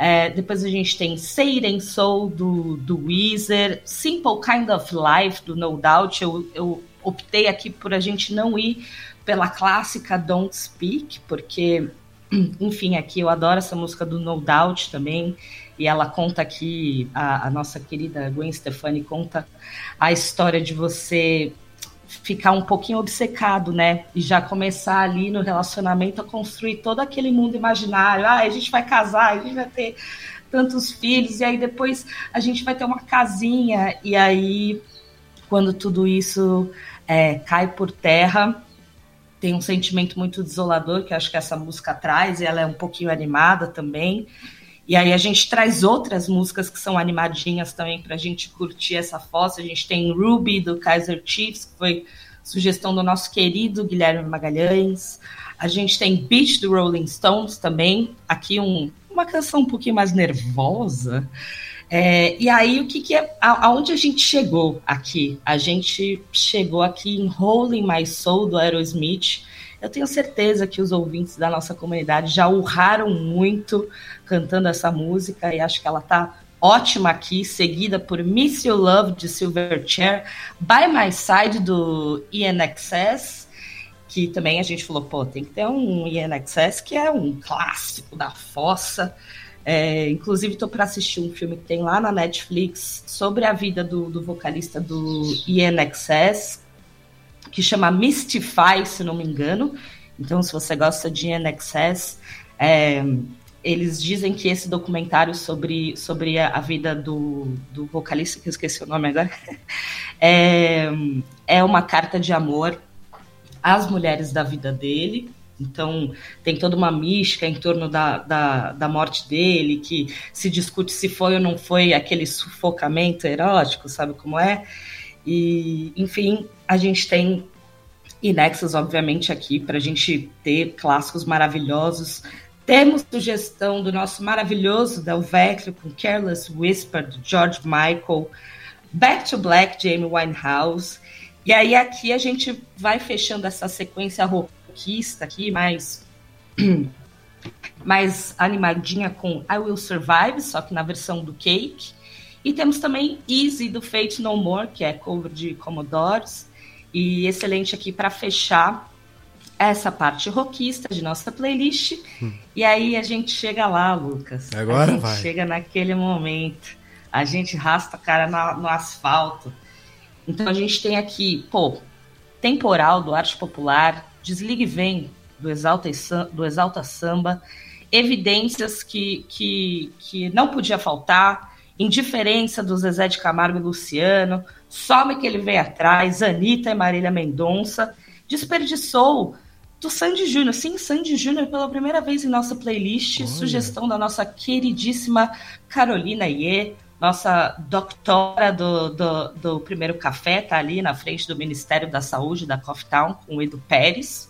S24: É, depois a gente tem It Soul do, do Weezer, Simple Kind of Life do No Doubt. Eu, eu optei aqui por a gente não ir pela clássica Don't Speak, porque, enfim, aqui eu adoro essa música do No Doubt também, e ela conta aqui, a, a nossa querida Gwen Stefani conta a história de você ficar um pouquinho obcecado, né? E já começar ali no relacionamento a construir todo aquele mundo imaginário. Ah, a gente vai casar, a gente vai ter tantos filhos, e aí depois a gente vai ter uma casinha, e aí quando tudo isso é, cai por terra, tem um sentimento muito desolador que acho que essa música traz, e ela é um pouquinho animada também. E aí a gente traz outras músicas que são animadinhas também para a gente curtir essa fossa. A gente tem Ruby do Kaiser Chiefs, que foi sugestão do nosso querido Guilherme Magalhães. A gente tem Beach do Rolling Stones também, aqui um, uma canção um pouquinho mais nervosa. É, e aí, o que, que é. A, aonde a gente chegou aqui? A gente chegou aqui em Rolling My Soul do Aerosmith. Eu tenho certeza que os ouvintes da nossa comunidade já urraram muito cantando essa música e acho que ela tá ótima aqui, seguida por Miss You Love de Silverchair, By My Side do INXS, que também a gente falou, pô, tem que ter um INXS que é um clássico da fossa. É, inclusive, estou para assistir um filme que tem lá na Netflix sobre a vida do, do vocalista do INXS, que chama Mystify, se não me engano. Então, se você gosta de NXS, é, eles dizem que esse documentário sobre, sobre a, vida do, do vocalista, que eu esqueci o nome agora, é, é uma carta de amor às mulheres da vida dele. Então, tem toda uma mística em torno da, da, da morte dele, que se discute se foi ou não foi aquele sufocamento erótico, sabe como é? E, enfim, a gente tem Inexus, obviamente, aqui para a gente ter clássicos maravilhosos. Temos sugestão do nosso maravilhoso Del Vecchio com Careless Whisper, do George Michael, Back to Black, Jamie Winehouse. E aí aqui a gente vai fechando essa sequência rockista aqui, mais, mais animadinha com I Will Survive, só que na versão do Cake. E temos também Easy do Fate No More, que é cover de Commodores. E excelente aqui para fechar essa parte rockista de nossa playlist. Hum. E aí a gente chega lá, Lucas.
S5: Agora
S24: a gente
S5: vai.
S24: chega naquele momento. A gente raspa a cara na, no asfalto. Então a gente tem aqui, pô, temporal do arte popular, desligue vem do Exalta, do Exalta Samba, evidências que, que, que não podia faltar Indiferença do Zezé de Camargo e Luciano, Some que ele veio atrás, Anitta e Marília Mendonça, desperdiçou do Sandy Júnior. Sim, Sandy Júnior pela primeira vez em nossa playlist, Olha. sugestão da nossa queridíssima Carolina Iê, nossa doctora do, do, do, Primeiro Café, tá ali na frente do Ministério da Saúde da Coffee Town, com o Edu Pérez.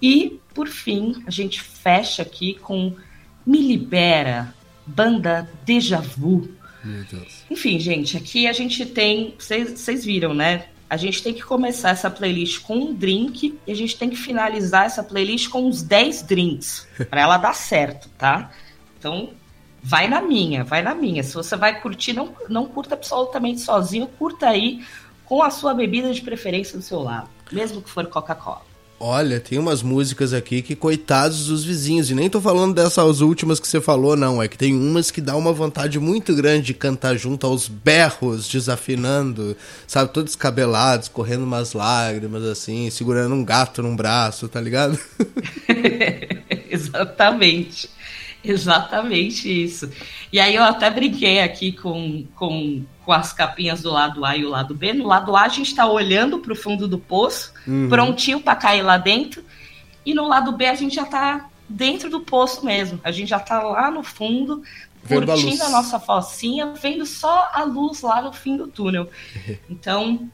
S24: E, por fim, a gente fecha aqui com Me Libera, banda Deja Vu,
S5: meu Deus.
S24: Enfim, gente, aqui a gente tem. Vocês viram, né? A gente tem que começar essa playlist com um drink e a gente tem que finalizar essa playlist com uns 10 drinks para ela dar certo, tá? Então, vai na minha, vai na minha. Se você vai curtir, não, não curta absolutamente sozinho, curta aí com a sua bebida de preferência do seu lado, mesmo que for Coca-Cola.
S5: Olha, tem umas músicas aqui que coitados dos vizinhos. E nem tô falando dessas últimas que você falou, não. É que tem umas que dá uma vontade muito grande de cantar junto aos berros, desafinando, sabe? Todos descabelados, correndo umas lágrimas, assim, segurando um gato num braço, tá ligado?
S24: Exatamente. Exatamente isso. E aí eu até brinquei aqui com, com, com as capinhas do lado A e o lado B. No lado A a gente está olhando para o fundo do poço, uhum. prontinho para cair lá dentro. E no lado B a gente já está dentro do poço mesmo. A gente já está lá no fundo, vendo curtindo a, a, nossa focinha, vendo só a luz lá no fim do túnel. Então,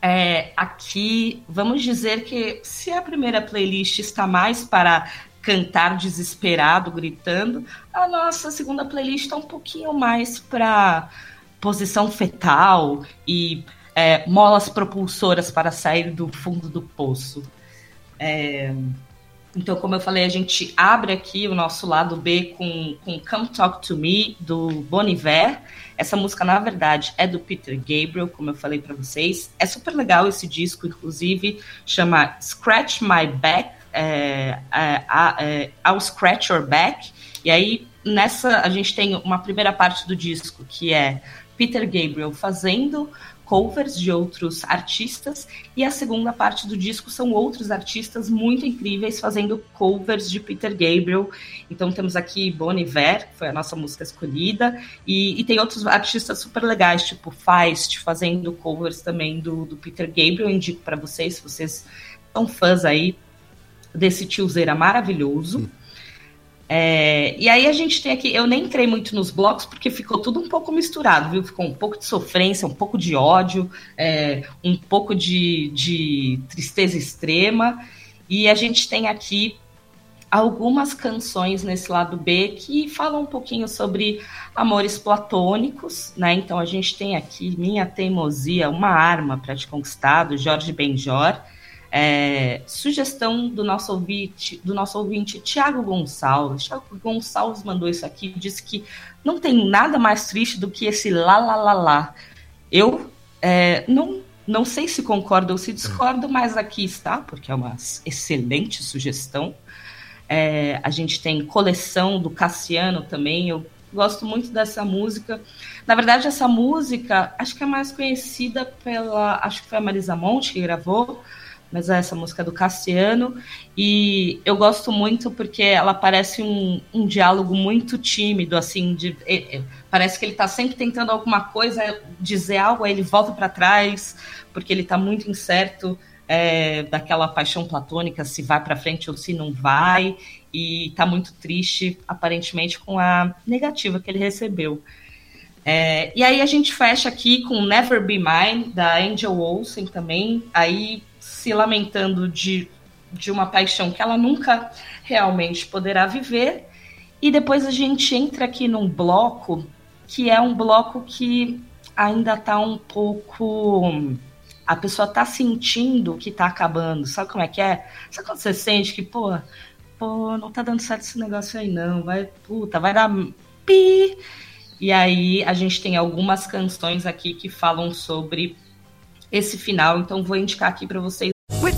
S24: é, aqui, vamos dizer que se a primeira playlist está mais para cantar desesperado, gritando. A nossa segunda playlist está um pouquinho mais para posição fetal e é, molas propulsoras para sair do fundo do poço. É, Então, como eu falei, a gente abre aqui o nosso lado B com, com Come Talk to Me, do Bon Iver. Essa música, na verdade, é do Peter Gabriel, como eu falei para vocês. É super legal esse disco, inclusive, chama Scratch My Back, é, é, é, I'll Scratch Your Back. E aí, nessa, a gente tem uma primeira parte do disco, que é Peter Gabriel fazendo covers de outros artistas, e a segunda parte do disco são outros artistas muito incríveis fazendo covers de Peter Gabriel. Então temos aqui Bon Iver, que foi a nossa música escolhida, e, e tem outros artistas super legais, tipo Feist, fazendo covers também do, do Peter Gabriel. Eu indico para vocês, se vocês são fãs aí desse tiozeira maravilhoso. É, e aí a gente tem aqui, eu nem entrei muito nos blocos porque ficou tudo um pouco misturado, viu? Ficou um pouco de sofrência, um pouco de ódio, é, um pouco de, de tristeza extrema. E a gente tem aqui algumas canções nesse lado B que falam um pouquinho sobre amores platônicos, né? Então a gente tem aqui Minha Teimosia, Uma Arma para Te Conquistar, do Jorge Benjor. É, sugestão do nosso ouvinte, do nosso ouvinte Tiago Gonçalves. Tiago Gonçalves mandou isso aqui, disse que não tem nada mais triste do que esse lá lá lá lá. Eu é, não não sei se concordo ou se discordo, mas aqui está, porque é uma excelente sugestão. É, a gente tem coleção do Cassiano também. Eu gosto muito dessa música. Na verdade, essa música acho que é mais conhecida pela. Acho que foi a Marisa Monte que gravou mas é essa música do Cassiano. E eu gosto muito porque ela parece um, um diálogo muito tímido, assim, de, parece que ele está sempre tentando alguma coisa, dizer algo, aí ele volta para trás, porque ele está muito incerto é, daquela paixão platônica, se vai para frente ou se não vai, e está muito triste, aparentemente, com a negativa que ele recebeu. É, e aí a gente fecha aqui com Never Be Mine, da Angel Olsen também. Aí se lamentando de, de uma paixão que ela nunca realmente poderá viver. E depois a gente entra aqui num bloco que é um bloco que ainda está um pouco. A pessoa está sentindo que está acabando. Sabe como é que é? Sabe quando você sente que, pô, pô, não tá dando certo esse negócio aí, não. Vai, puta, vai dar pi. E aí a gente tem algumas canções aqui que falam sobre esse final. Então vou indicar aqui para vocês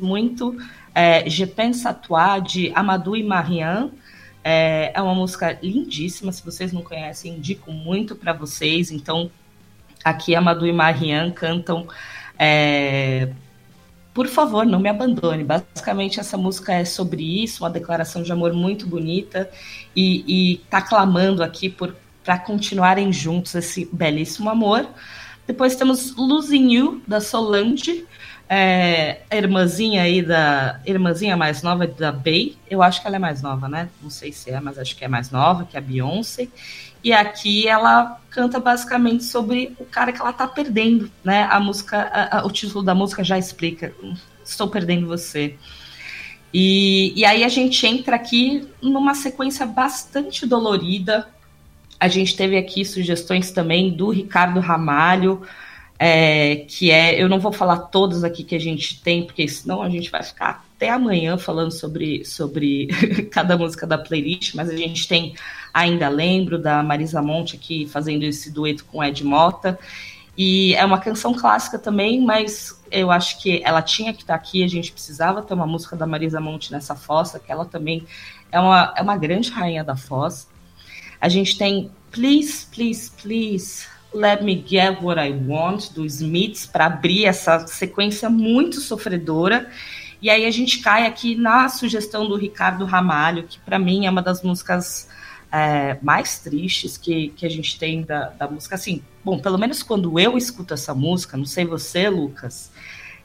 S24: Muito é, Je pense à toi de Amadou e Marianne. É, é uma música lindíssima. Se vocês não conhecem, indico muito para vocês. Então, aqui Amadou e Marianne cantam é, por favor, não me abandone. Basicamente, essa música é sobre isso, uma declaração de amor muito bonita e, e tá clamando aqui por para continuarem juntos esse belíssimo amor. Depois temos Losing You, da Solange, é, a irmãzinha aí da. Irmãzinha mais nova da Bey. Eu acho que ela é mais nova, né? Não sei se é, mas acho que é mais nova, que é a Beyoncé. E aqui ela canta basicamente sobre o cara que ela tá perdendo, né? A música, a, a, o título da música já explica. Estou perdendo você. E, e aí a gente entra aqui numa sequência bastante dolorida. A gente teve aqui sugestões também do Ricardo Ramalho, é, que é, eu não vou falar todos aqui que a gente tem, porque senão a gente vai ficar até amanhã falando sobre, sobre cada música da playlist, mas a gente tem Ainda Lembro, da Marisa Monte aqui fazendo esse dueto com Ed Mota. E é uma canção clássica também, mas eu acho que ela tinha que estar aqui, a gente precisava ter uma música da Marisa Monte nessa fossa, que ela também é uma, é uma grande rainha da foz. A gente tem Please, Please, Please, Let Me Get What I Want, do Smiths, para abrir essa sequência muito sofredora. E aí a gente cai aqui na sugestão do Ricardo Ramalho, que para mim é uma das músicas é, mais tristes que, que a gente tem da, da música. Assim, bom, pelo menos quando eu escuto essa música, não sei você, Lucas,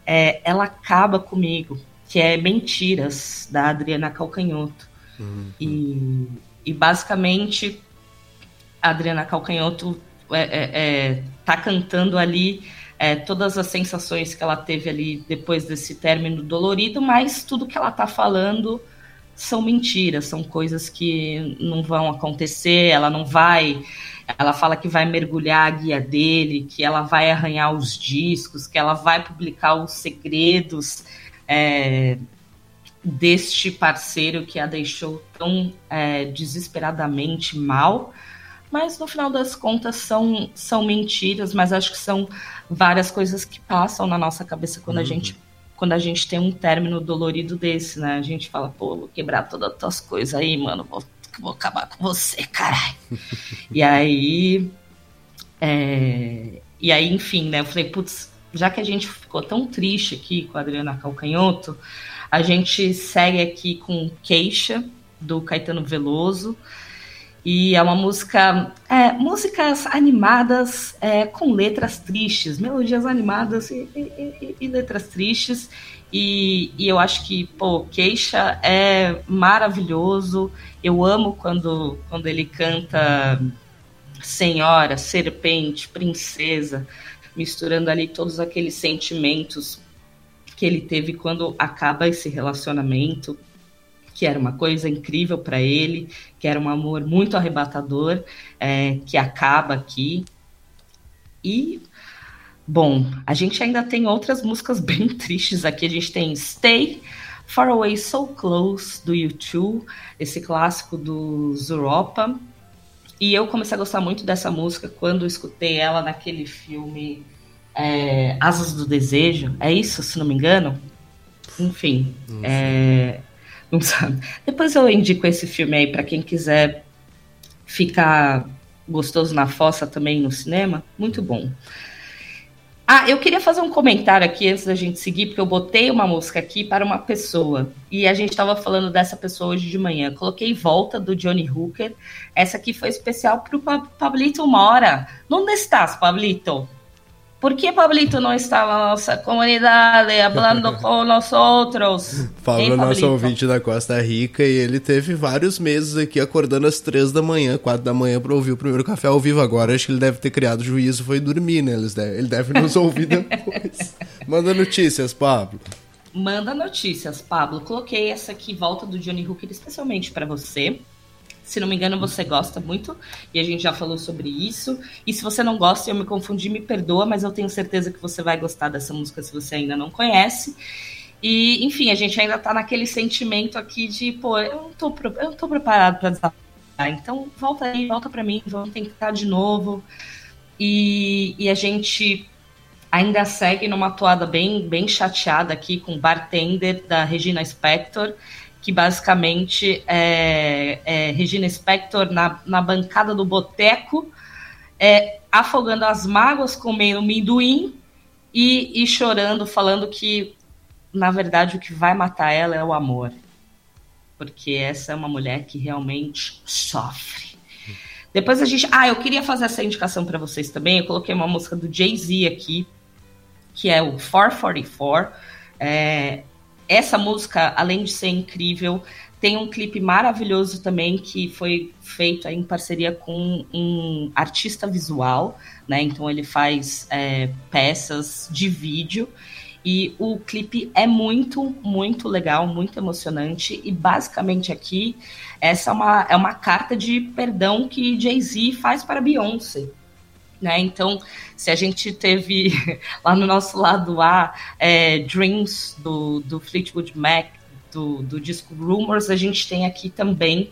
S24: é, ela acaba comigo. que é Mentiras, da Adriana Calcanhoto. E, e basicamente a Adriana Calcanhoto é, é, é, tá cantando ali é, todas as sensações que ela teve ali depois desse término dolorido, mas tudo que ela tá falando são mentiras, são coisas que não vão acontecer, ela não vai. Ela fala que vai mergulhar a guia dele, que ela vai arranhar os discos, que ela vai publicar os segredos é, deste parceiro que a deixou tão é, desesperadamente mal. Mas no final das contas são, são mentiras, mas acho que são várias coisas que passam na nossa cabeça quando a gente quando a gente tem um término dolorido desse, né? A gente fala, pô, vou quebrar todas as tuas coisas aí, mano, vou, vou acabar com você, caralho. e aí. é, E aí, enfim, né? Eu falei, putz, já que a gente ficou tão triste aqui com a Adriana Calcanhoto, a gente segue aqui com Queixa, do Caetano Veloso. E é uma música. É, músicas animadas é, com letras tristes, melodias animadas e, e- e- letras tristes. E, e eu acho que, pô, Queixa é maravilhoso. Eu amo quando, quando ele canta Senhora, Serpente, Princesa, misturando ali todos aqueles sentimentos que ele teve quando acaba esse relacionamento que era uma coisa incrível para ele, que era um amor muito arrebatador, é, que acaba aqui. E, bom, a gente ainda tem outras músicas bem tristes aqui. A gente tem Stay, Far Away So Close, do U2, esse clássico do Europa. E eu comecei a gostar muito dessa música quando escutei ela naquele filme é, Asas do Desejo. É isso, se não me engano? Enfim, é, não sabe. Depois eu indico esse filme aí para quem quiser ficar gostoso na fossa também no cinema. Muito bom. Ah, eu queria fazer um comentário aqui antes da gente seguir, porque eu botei uma música aqui para uma pessoa. E a gente estava falando dessa pessoa hoje de manhã. Coloquei Volta, do Johnny Hooker. Essa aqui foi especial para o Pablito Mora. Onde estás, Pablito? Por que Pablito não está na nossa comunidade, falando com nós outros?
S5: Pablo é nosso ouvinte da Costa Rica e ele teve vários meses aqui acordando às três da manhã, quatro da manhã pra ouvir o primeiro café ao vivo. Agora acho que ele deve ter criado juízo, foi dormir, né? Ele deve nos ouvir depois. Manda notícias, Pablo.
S24: Manda notícias, Pablo. Coloquei essa aqui, volta do Johnny Hooker, especialmente para você. Se não me engano, você gosta muito e a gente já falou sobre isso. E se você não gosta eu me confundi, me perdoa, mas eu tenho certeza que você vai gostar dessa música se você ainda não conhece. E, enfim, a gente ainda tá naquele sentimento aqui de, pô, eu não tô, eu não tô preparado para desabafar. Então, volta aí, volta para mim, vamos tentar de novo. E, e a gente ainda segue numa toada bem, bem chateada aqui com Bartender da Regina Spector, que basicamente é, é Regina Spector na, na bancada do boteco, é, afogando as mágoas, comendo minduim e, e chorando, falando que, na verdade, o que vai matar ela é o amor. Porque essa é uma mulher que realmente sofre. Depois a gente. Ah, eu queria fazer essa indicação para vocês também. Eu coloquei uma música do Jay-Z aqui, que é o 444. É, essa música, além de ser incrível, tem um clipe maravilhoso também que foi feito em parceria com um artista visual, né? Então ele faz é, peças de vídeo. E o clipe é muito, muito legal, muito emocionante. E basicamente aqui, essa é uma, é uma carta de perdão que Jay-Z faz para Beyoncé. Né? Então, se a gente teve lá no nosso lado A é, Dreams do, do Fleetwood Mac, do, do disco Rumors, a gente tem aqui também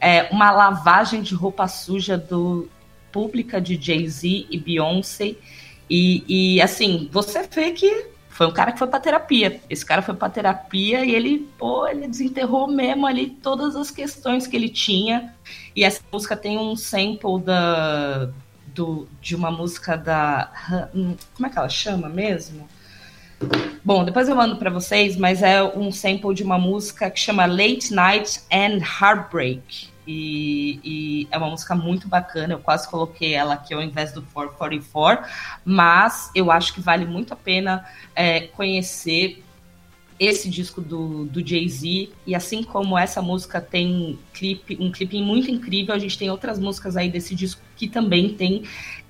S24: é, uma lavagem de roupa suja do pública de Jay-Z e Beyoncé. E, e assim, você vê que foi um cara que foi pra terapia. Esse cara foi pra terapia e ele, pô, ele desenterrou mesmo ali todas as questões que ele tinha. E essa música tem um sample da, do, de uma música da. Como é que ela chama mesmo? Bom, depois eu mando para vocês, mas é um sample de uma música que chama Late Night and Heartbreak. E, e, é uma música muito bacana. Eu quase coloquei ela aqui ao invés do 444, mas eu acho que vale muito a pena é, conhecer esse disco do, do Jay-Z, e assim como essa música tem clipe, um clipe muito incrível, a gente tem outras músicas aí desse disco que também tem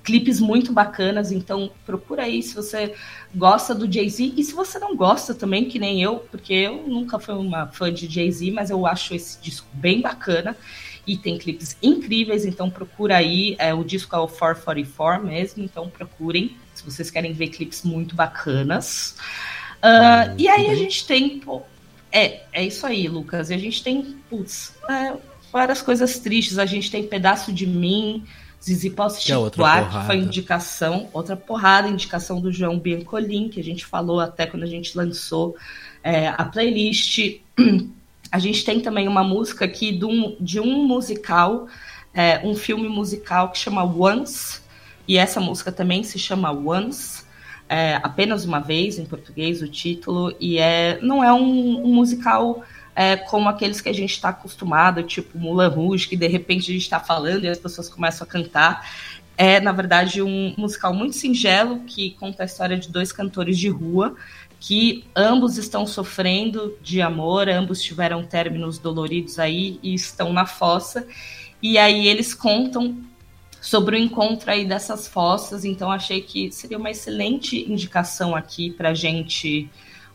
S24: clipes muito bacanas, então procura aí se você gosta do Jay-Z, e se você não gosta também, que nem eu, porque eu nunca fui uma fã de Jay-Z, mas eu acho esse disco bem bacana, e tem clipes incríveis, então procura aí, é, o disco é o 444 mesmo, então procurem, se vocês querem ver clipes muito bacanas. Uh, e aí a gente tem. Pô, é, é isso aí, Lucas. E a gente tem, putz, é, várias coisas tristes. A gente tem Pedaço de Mim, Zizi Post
S5: Que é
S24: que foi indicação, outra porrada, indicação do João Biancolin, que a gente falou até quando a gente lançou é, a playlist. A gente tem também uma música aqui de um, de um musical, é, um filme musical que chama Once, e essa música também se chama Once, é, apenas uma vez em português o título, e é, não é um, um musical é, como aqueles que a gente está acostumado, tipo Mulan Rouge, que de repente a gente está falando e as pessoas começam a cantar. É, na verdade, um musical muito singelo que conta a história de dois cantores de rua que ambos estão sofrendo de amor, ambos tiveram términos doloridos aí e estão na fossa. E aí eles contam sobre o encontro aí dessas fossas, então achei que seria uma excelente indicação aqui para a gente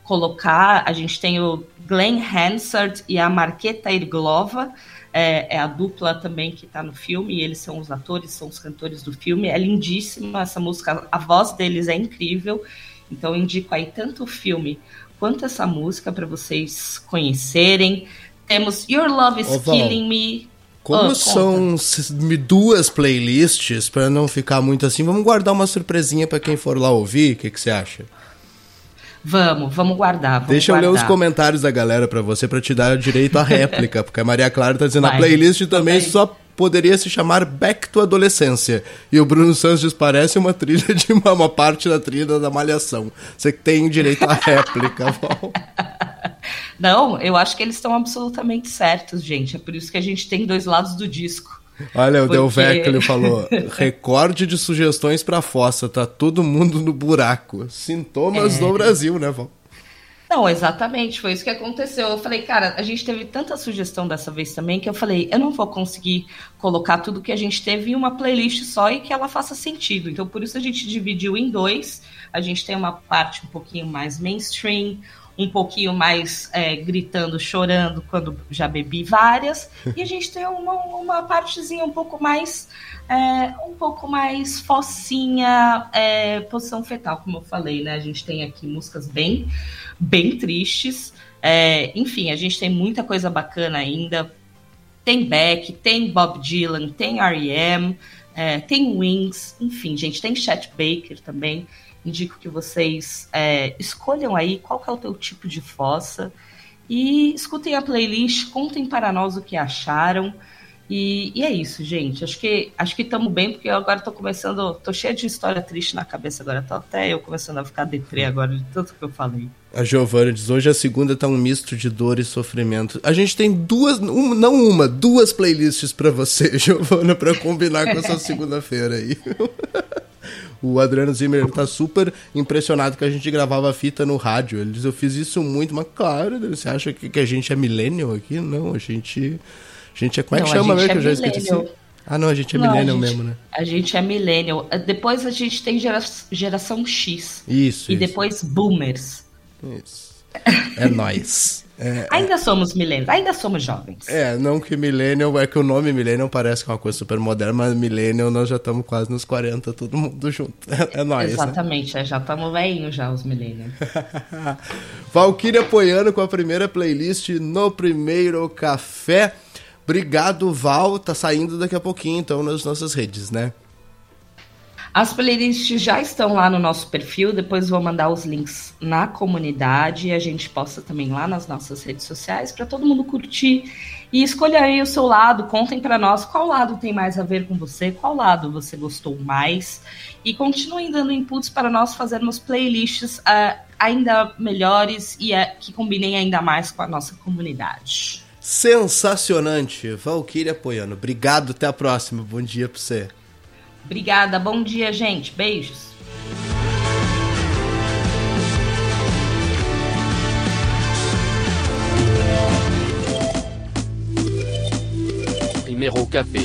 S24: colocar. A gente tem o Glenn Hansard e a Marqueta Irglova, é, é a dupla também que está no filme, e eles são os atores, são os cantores do filme. É lindíssima essa música, a voz deles é incrível. Então, eu indico aí tanto o filme quanto essa música para vocês conhecerem. Temos Your Love is Killing Me.
S5: Como
S24: conta.
S5: são duas playlists, pra não ficar muito assim, vamos guardar uma surpresinha pra quem for lá ouvir. O que, que você acha?
S24: Vamos, vamos guardar. Vamos
S5: Deixa eu ler os
S24: guardar.
S5: comentários da galera pra você, pra te dar direito à réplica, porque a Maria Clara tá dizendo a
S24: Vai,
S5: playlist também
S24: também.
S5: só poderia se chamar Back to Adolescência. E o Bruno Santos diz, parece uma trilha de uma, uma parte da trilha da Malhação. Você tem direito à réplica, Val.
S24: Não, eu acho que eles estão absolutamente certos, gente. É por isso que a gente tem dois lados do disco.
S5: Olha, o
S24: Porque-
S5: Delvecchio falou: recorde de sugestões pra fossa, tá todo mundo no buraco. Sintomas
S24: É.
S5: do Brasil, né, Val?
S24: Não, exatamente, foi isso que aconteceu. Eu falei, cara, a gente teve tanta sugestão dessa vez também que eu falei, eu não vou conseguir colocar tudo que a gente teve em uma playlist só e que ela faça sentido. Então, por isso a gente dividiu em dois. A gente tem uma parte um pouquinho mais mainstream, um pouquinho mais é, gritando, chorando quando já bebi várias, e a gente tem uma, uma partezinha um pouco mais é, um pouco mais focinha, é, posição fetal, como eu falei, né? A gente tem aqui músicas bem, bem tristes. É, enfim, a gente tem muita coisa bacana ainda. Tem Beck, tem Bob Dylan, tem R.E.M., é, tem Wings, enfim, gente, tem Chet Baker também. Indico que vocês é, escolham aí qual que é o teu tipo de fossa e escutem a playlist, contem para nós o que acharam. E, e é isso, gente. Acho que acho que estamos bem, porque eu agora tô começando. tô cheia de história triste na cabeça agora. Tô até eu começando a ficar deprê agora de tanto que eu falei.
S5: A Giovana diz: hoje a segunda tá um misto de dor e sofrimento. A gente tem duas, um, não uma, duas playlists pra você, Giovana, pra combinar com essa segunda-feira aí. O Adriano Zimmer tá super impressionado que a gente gravava fita no rádio. Ele diz: Eu fiz isso muito, mas claro, você acha que, que a gente é millennial aqui? Não, a gente. A gente é. Como é que
S24: Não,
S5: chama mesmo?
S24: é
S5: que eu já esqueci.
S24: millennial.
S5: Ah, não, a gente é
S24: Não,
S5: millennial
S24: gente-
S5: mesmo, né?
S24: A gente é millennial. Depois a gente tem gera- geração X.
S5: Isso,
S24: E
S5: isso.
S24: depois boomers.
S5: Isso. É nóis. É,
S24: Ainda somos millennials, ainda somos jovens.
S5: É, não que Millennial, é que o nome Millennial parece que é uma coisa super moderna, mas Millennial nós já estamos quase nos 40, todo mundo junto. É, é nóis, né?
S24: Exatamente, é, já estamos velhinhos já, os millennials.
S5: Valkyria apoiando com a primeira playlist no primeiro café. Obrigado, Val. Tá saindo daqui a pouquinho, então, nas nossas redes, né?
S24: As playlists já estão lá no nosso perfil, depois vou mandar os links na comunidade e a gente posta também lá nas nossas redes sociais para todo mundo curtir e escolher aí o seu lado, contem para nós qual lado tem mais a ver com você, qual lado você gostou mais e continuem dando inputs para nós fazermos playlists ah, ainda melhores e ah, que combinem ainda mais com a nossa comunidade.
S5: Sensacionante. Valkyria apoiando. Obrigado, até a próxima. Bom dia pra você.
S24: Obrigada, bom dia, gente. Beijos.
S25: Primeiro café.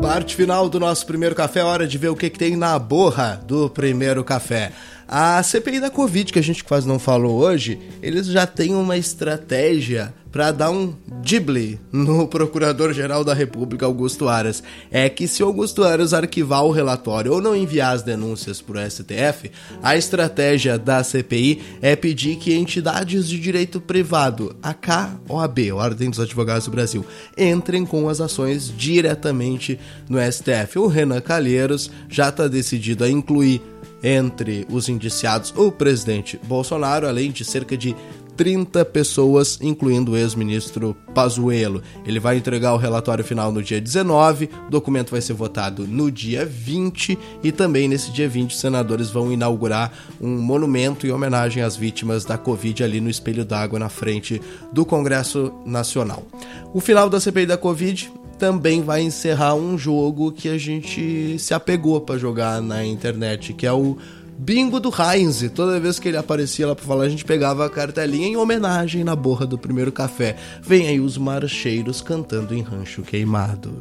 S5: Parte final do nosso primeiro café, é hora de ver o que, que tem na borra do primeiro café. A CPI da Covid, que a gente quase não falou hoje, eles já têm uma estratégia para dar um dible no Procurador-Geral da República, Augusto Aras. É que se Augusto Aras arquivar o relatório ou não enviar as denúncias para o STF, a estratégia da CPI é pedir que entidades de direito privado, a KOAB, Ordem dos Advogados do Brasil, entrem com as ações diretamente no STF. O Renan Calheiros já está decidido a incluir entre os indiciados o presidente Bolsonaro, além de cerca de 30 pessoas, incluindo o ex-ministro Pazuello. Ele vai entregar o relatório final no dia 19, o documento vai ser votado no dia 20 e também nesse dia 20 os senadores vão inaugurar um monumento em homenagem às vítimas da Covid ali no Espelho d'Água na frente do Congresso Nacional. O final da CPI da Covid também vai encerrar um jogo que a gente se apegou para jogar na internet, que é o Bingo do Heinz. Toda vez que ele aparecia lá para falar, a gente pegava a cartelinha em homenagem na borra do primeiro café. Vem aí os marcheiros cantando em rancho queimado.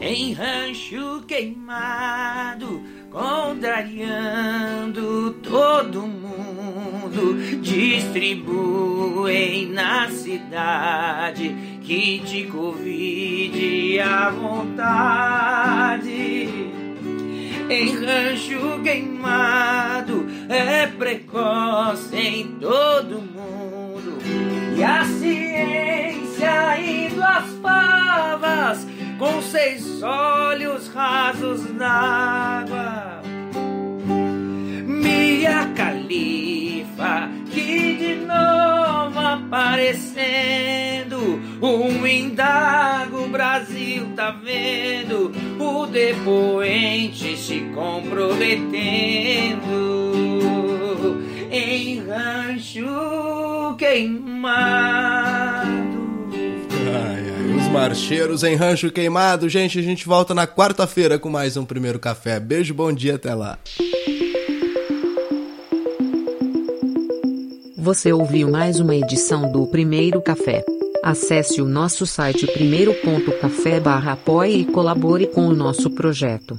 S26: Em rancho queimado, contrariando todo mundo, distribuem na cidade kit Covid à vontade. Em rancho queimado é precoce em todo mundo. E a ciência indo às pavas com seis olhos rasos d'água. Mia Califa, que de novo aparecendo, um indago o Brasil tá vendo, o depoente se comprometendo em rancho queimado.
S5: Ai, ai, os marcheiros em rancho queimado. Gente, a gente volta na quarta-feira com mais um primeiro café. Beijo, bom dia, até lá.
S27: Você ouviu mais uma edição do Primeiro Café. Acesse o nosso site primeiro.café barra apoie e colabore com o nosso projeto.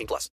S22: 18 plus.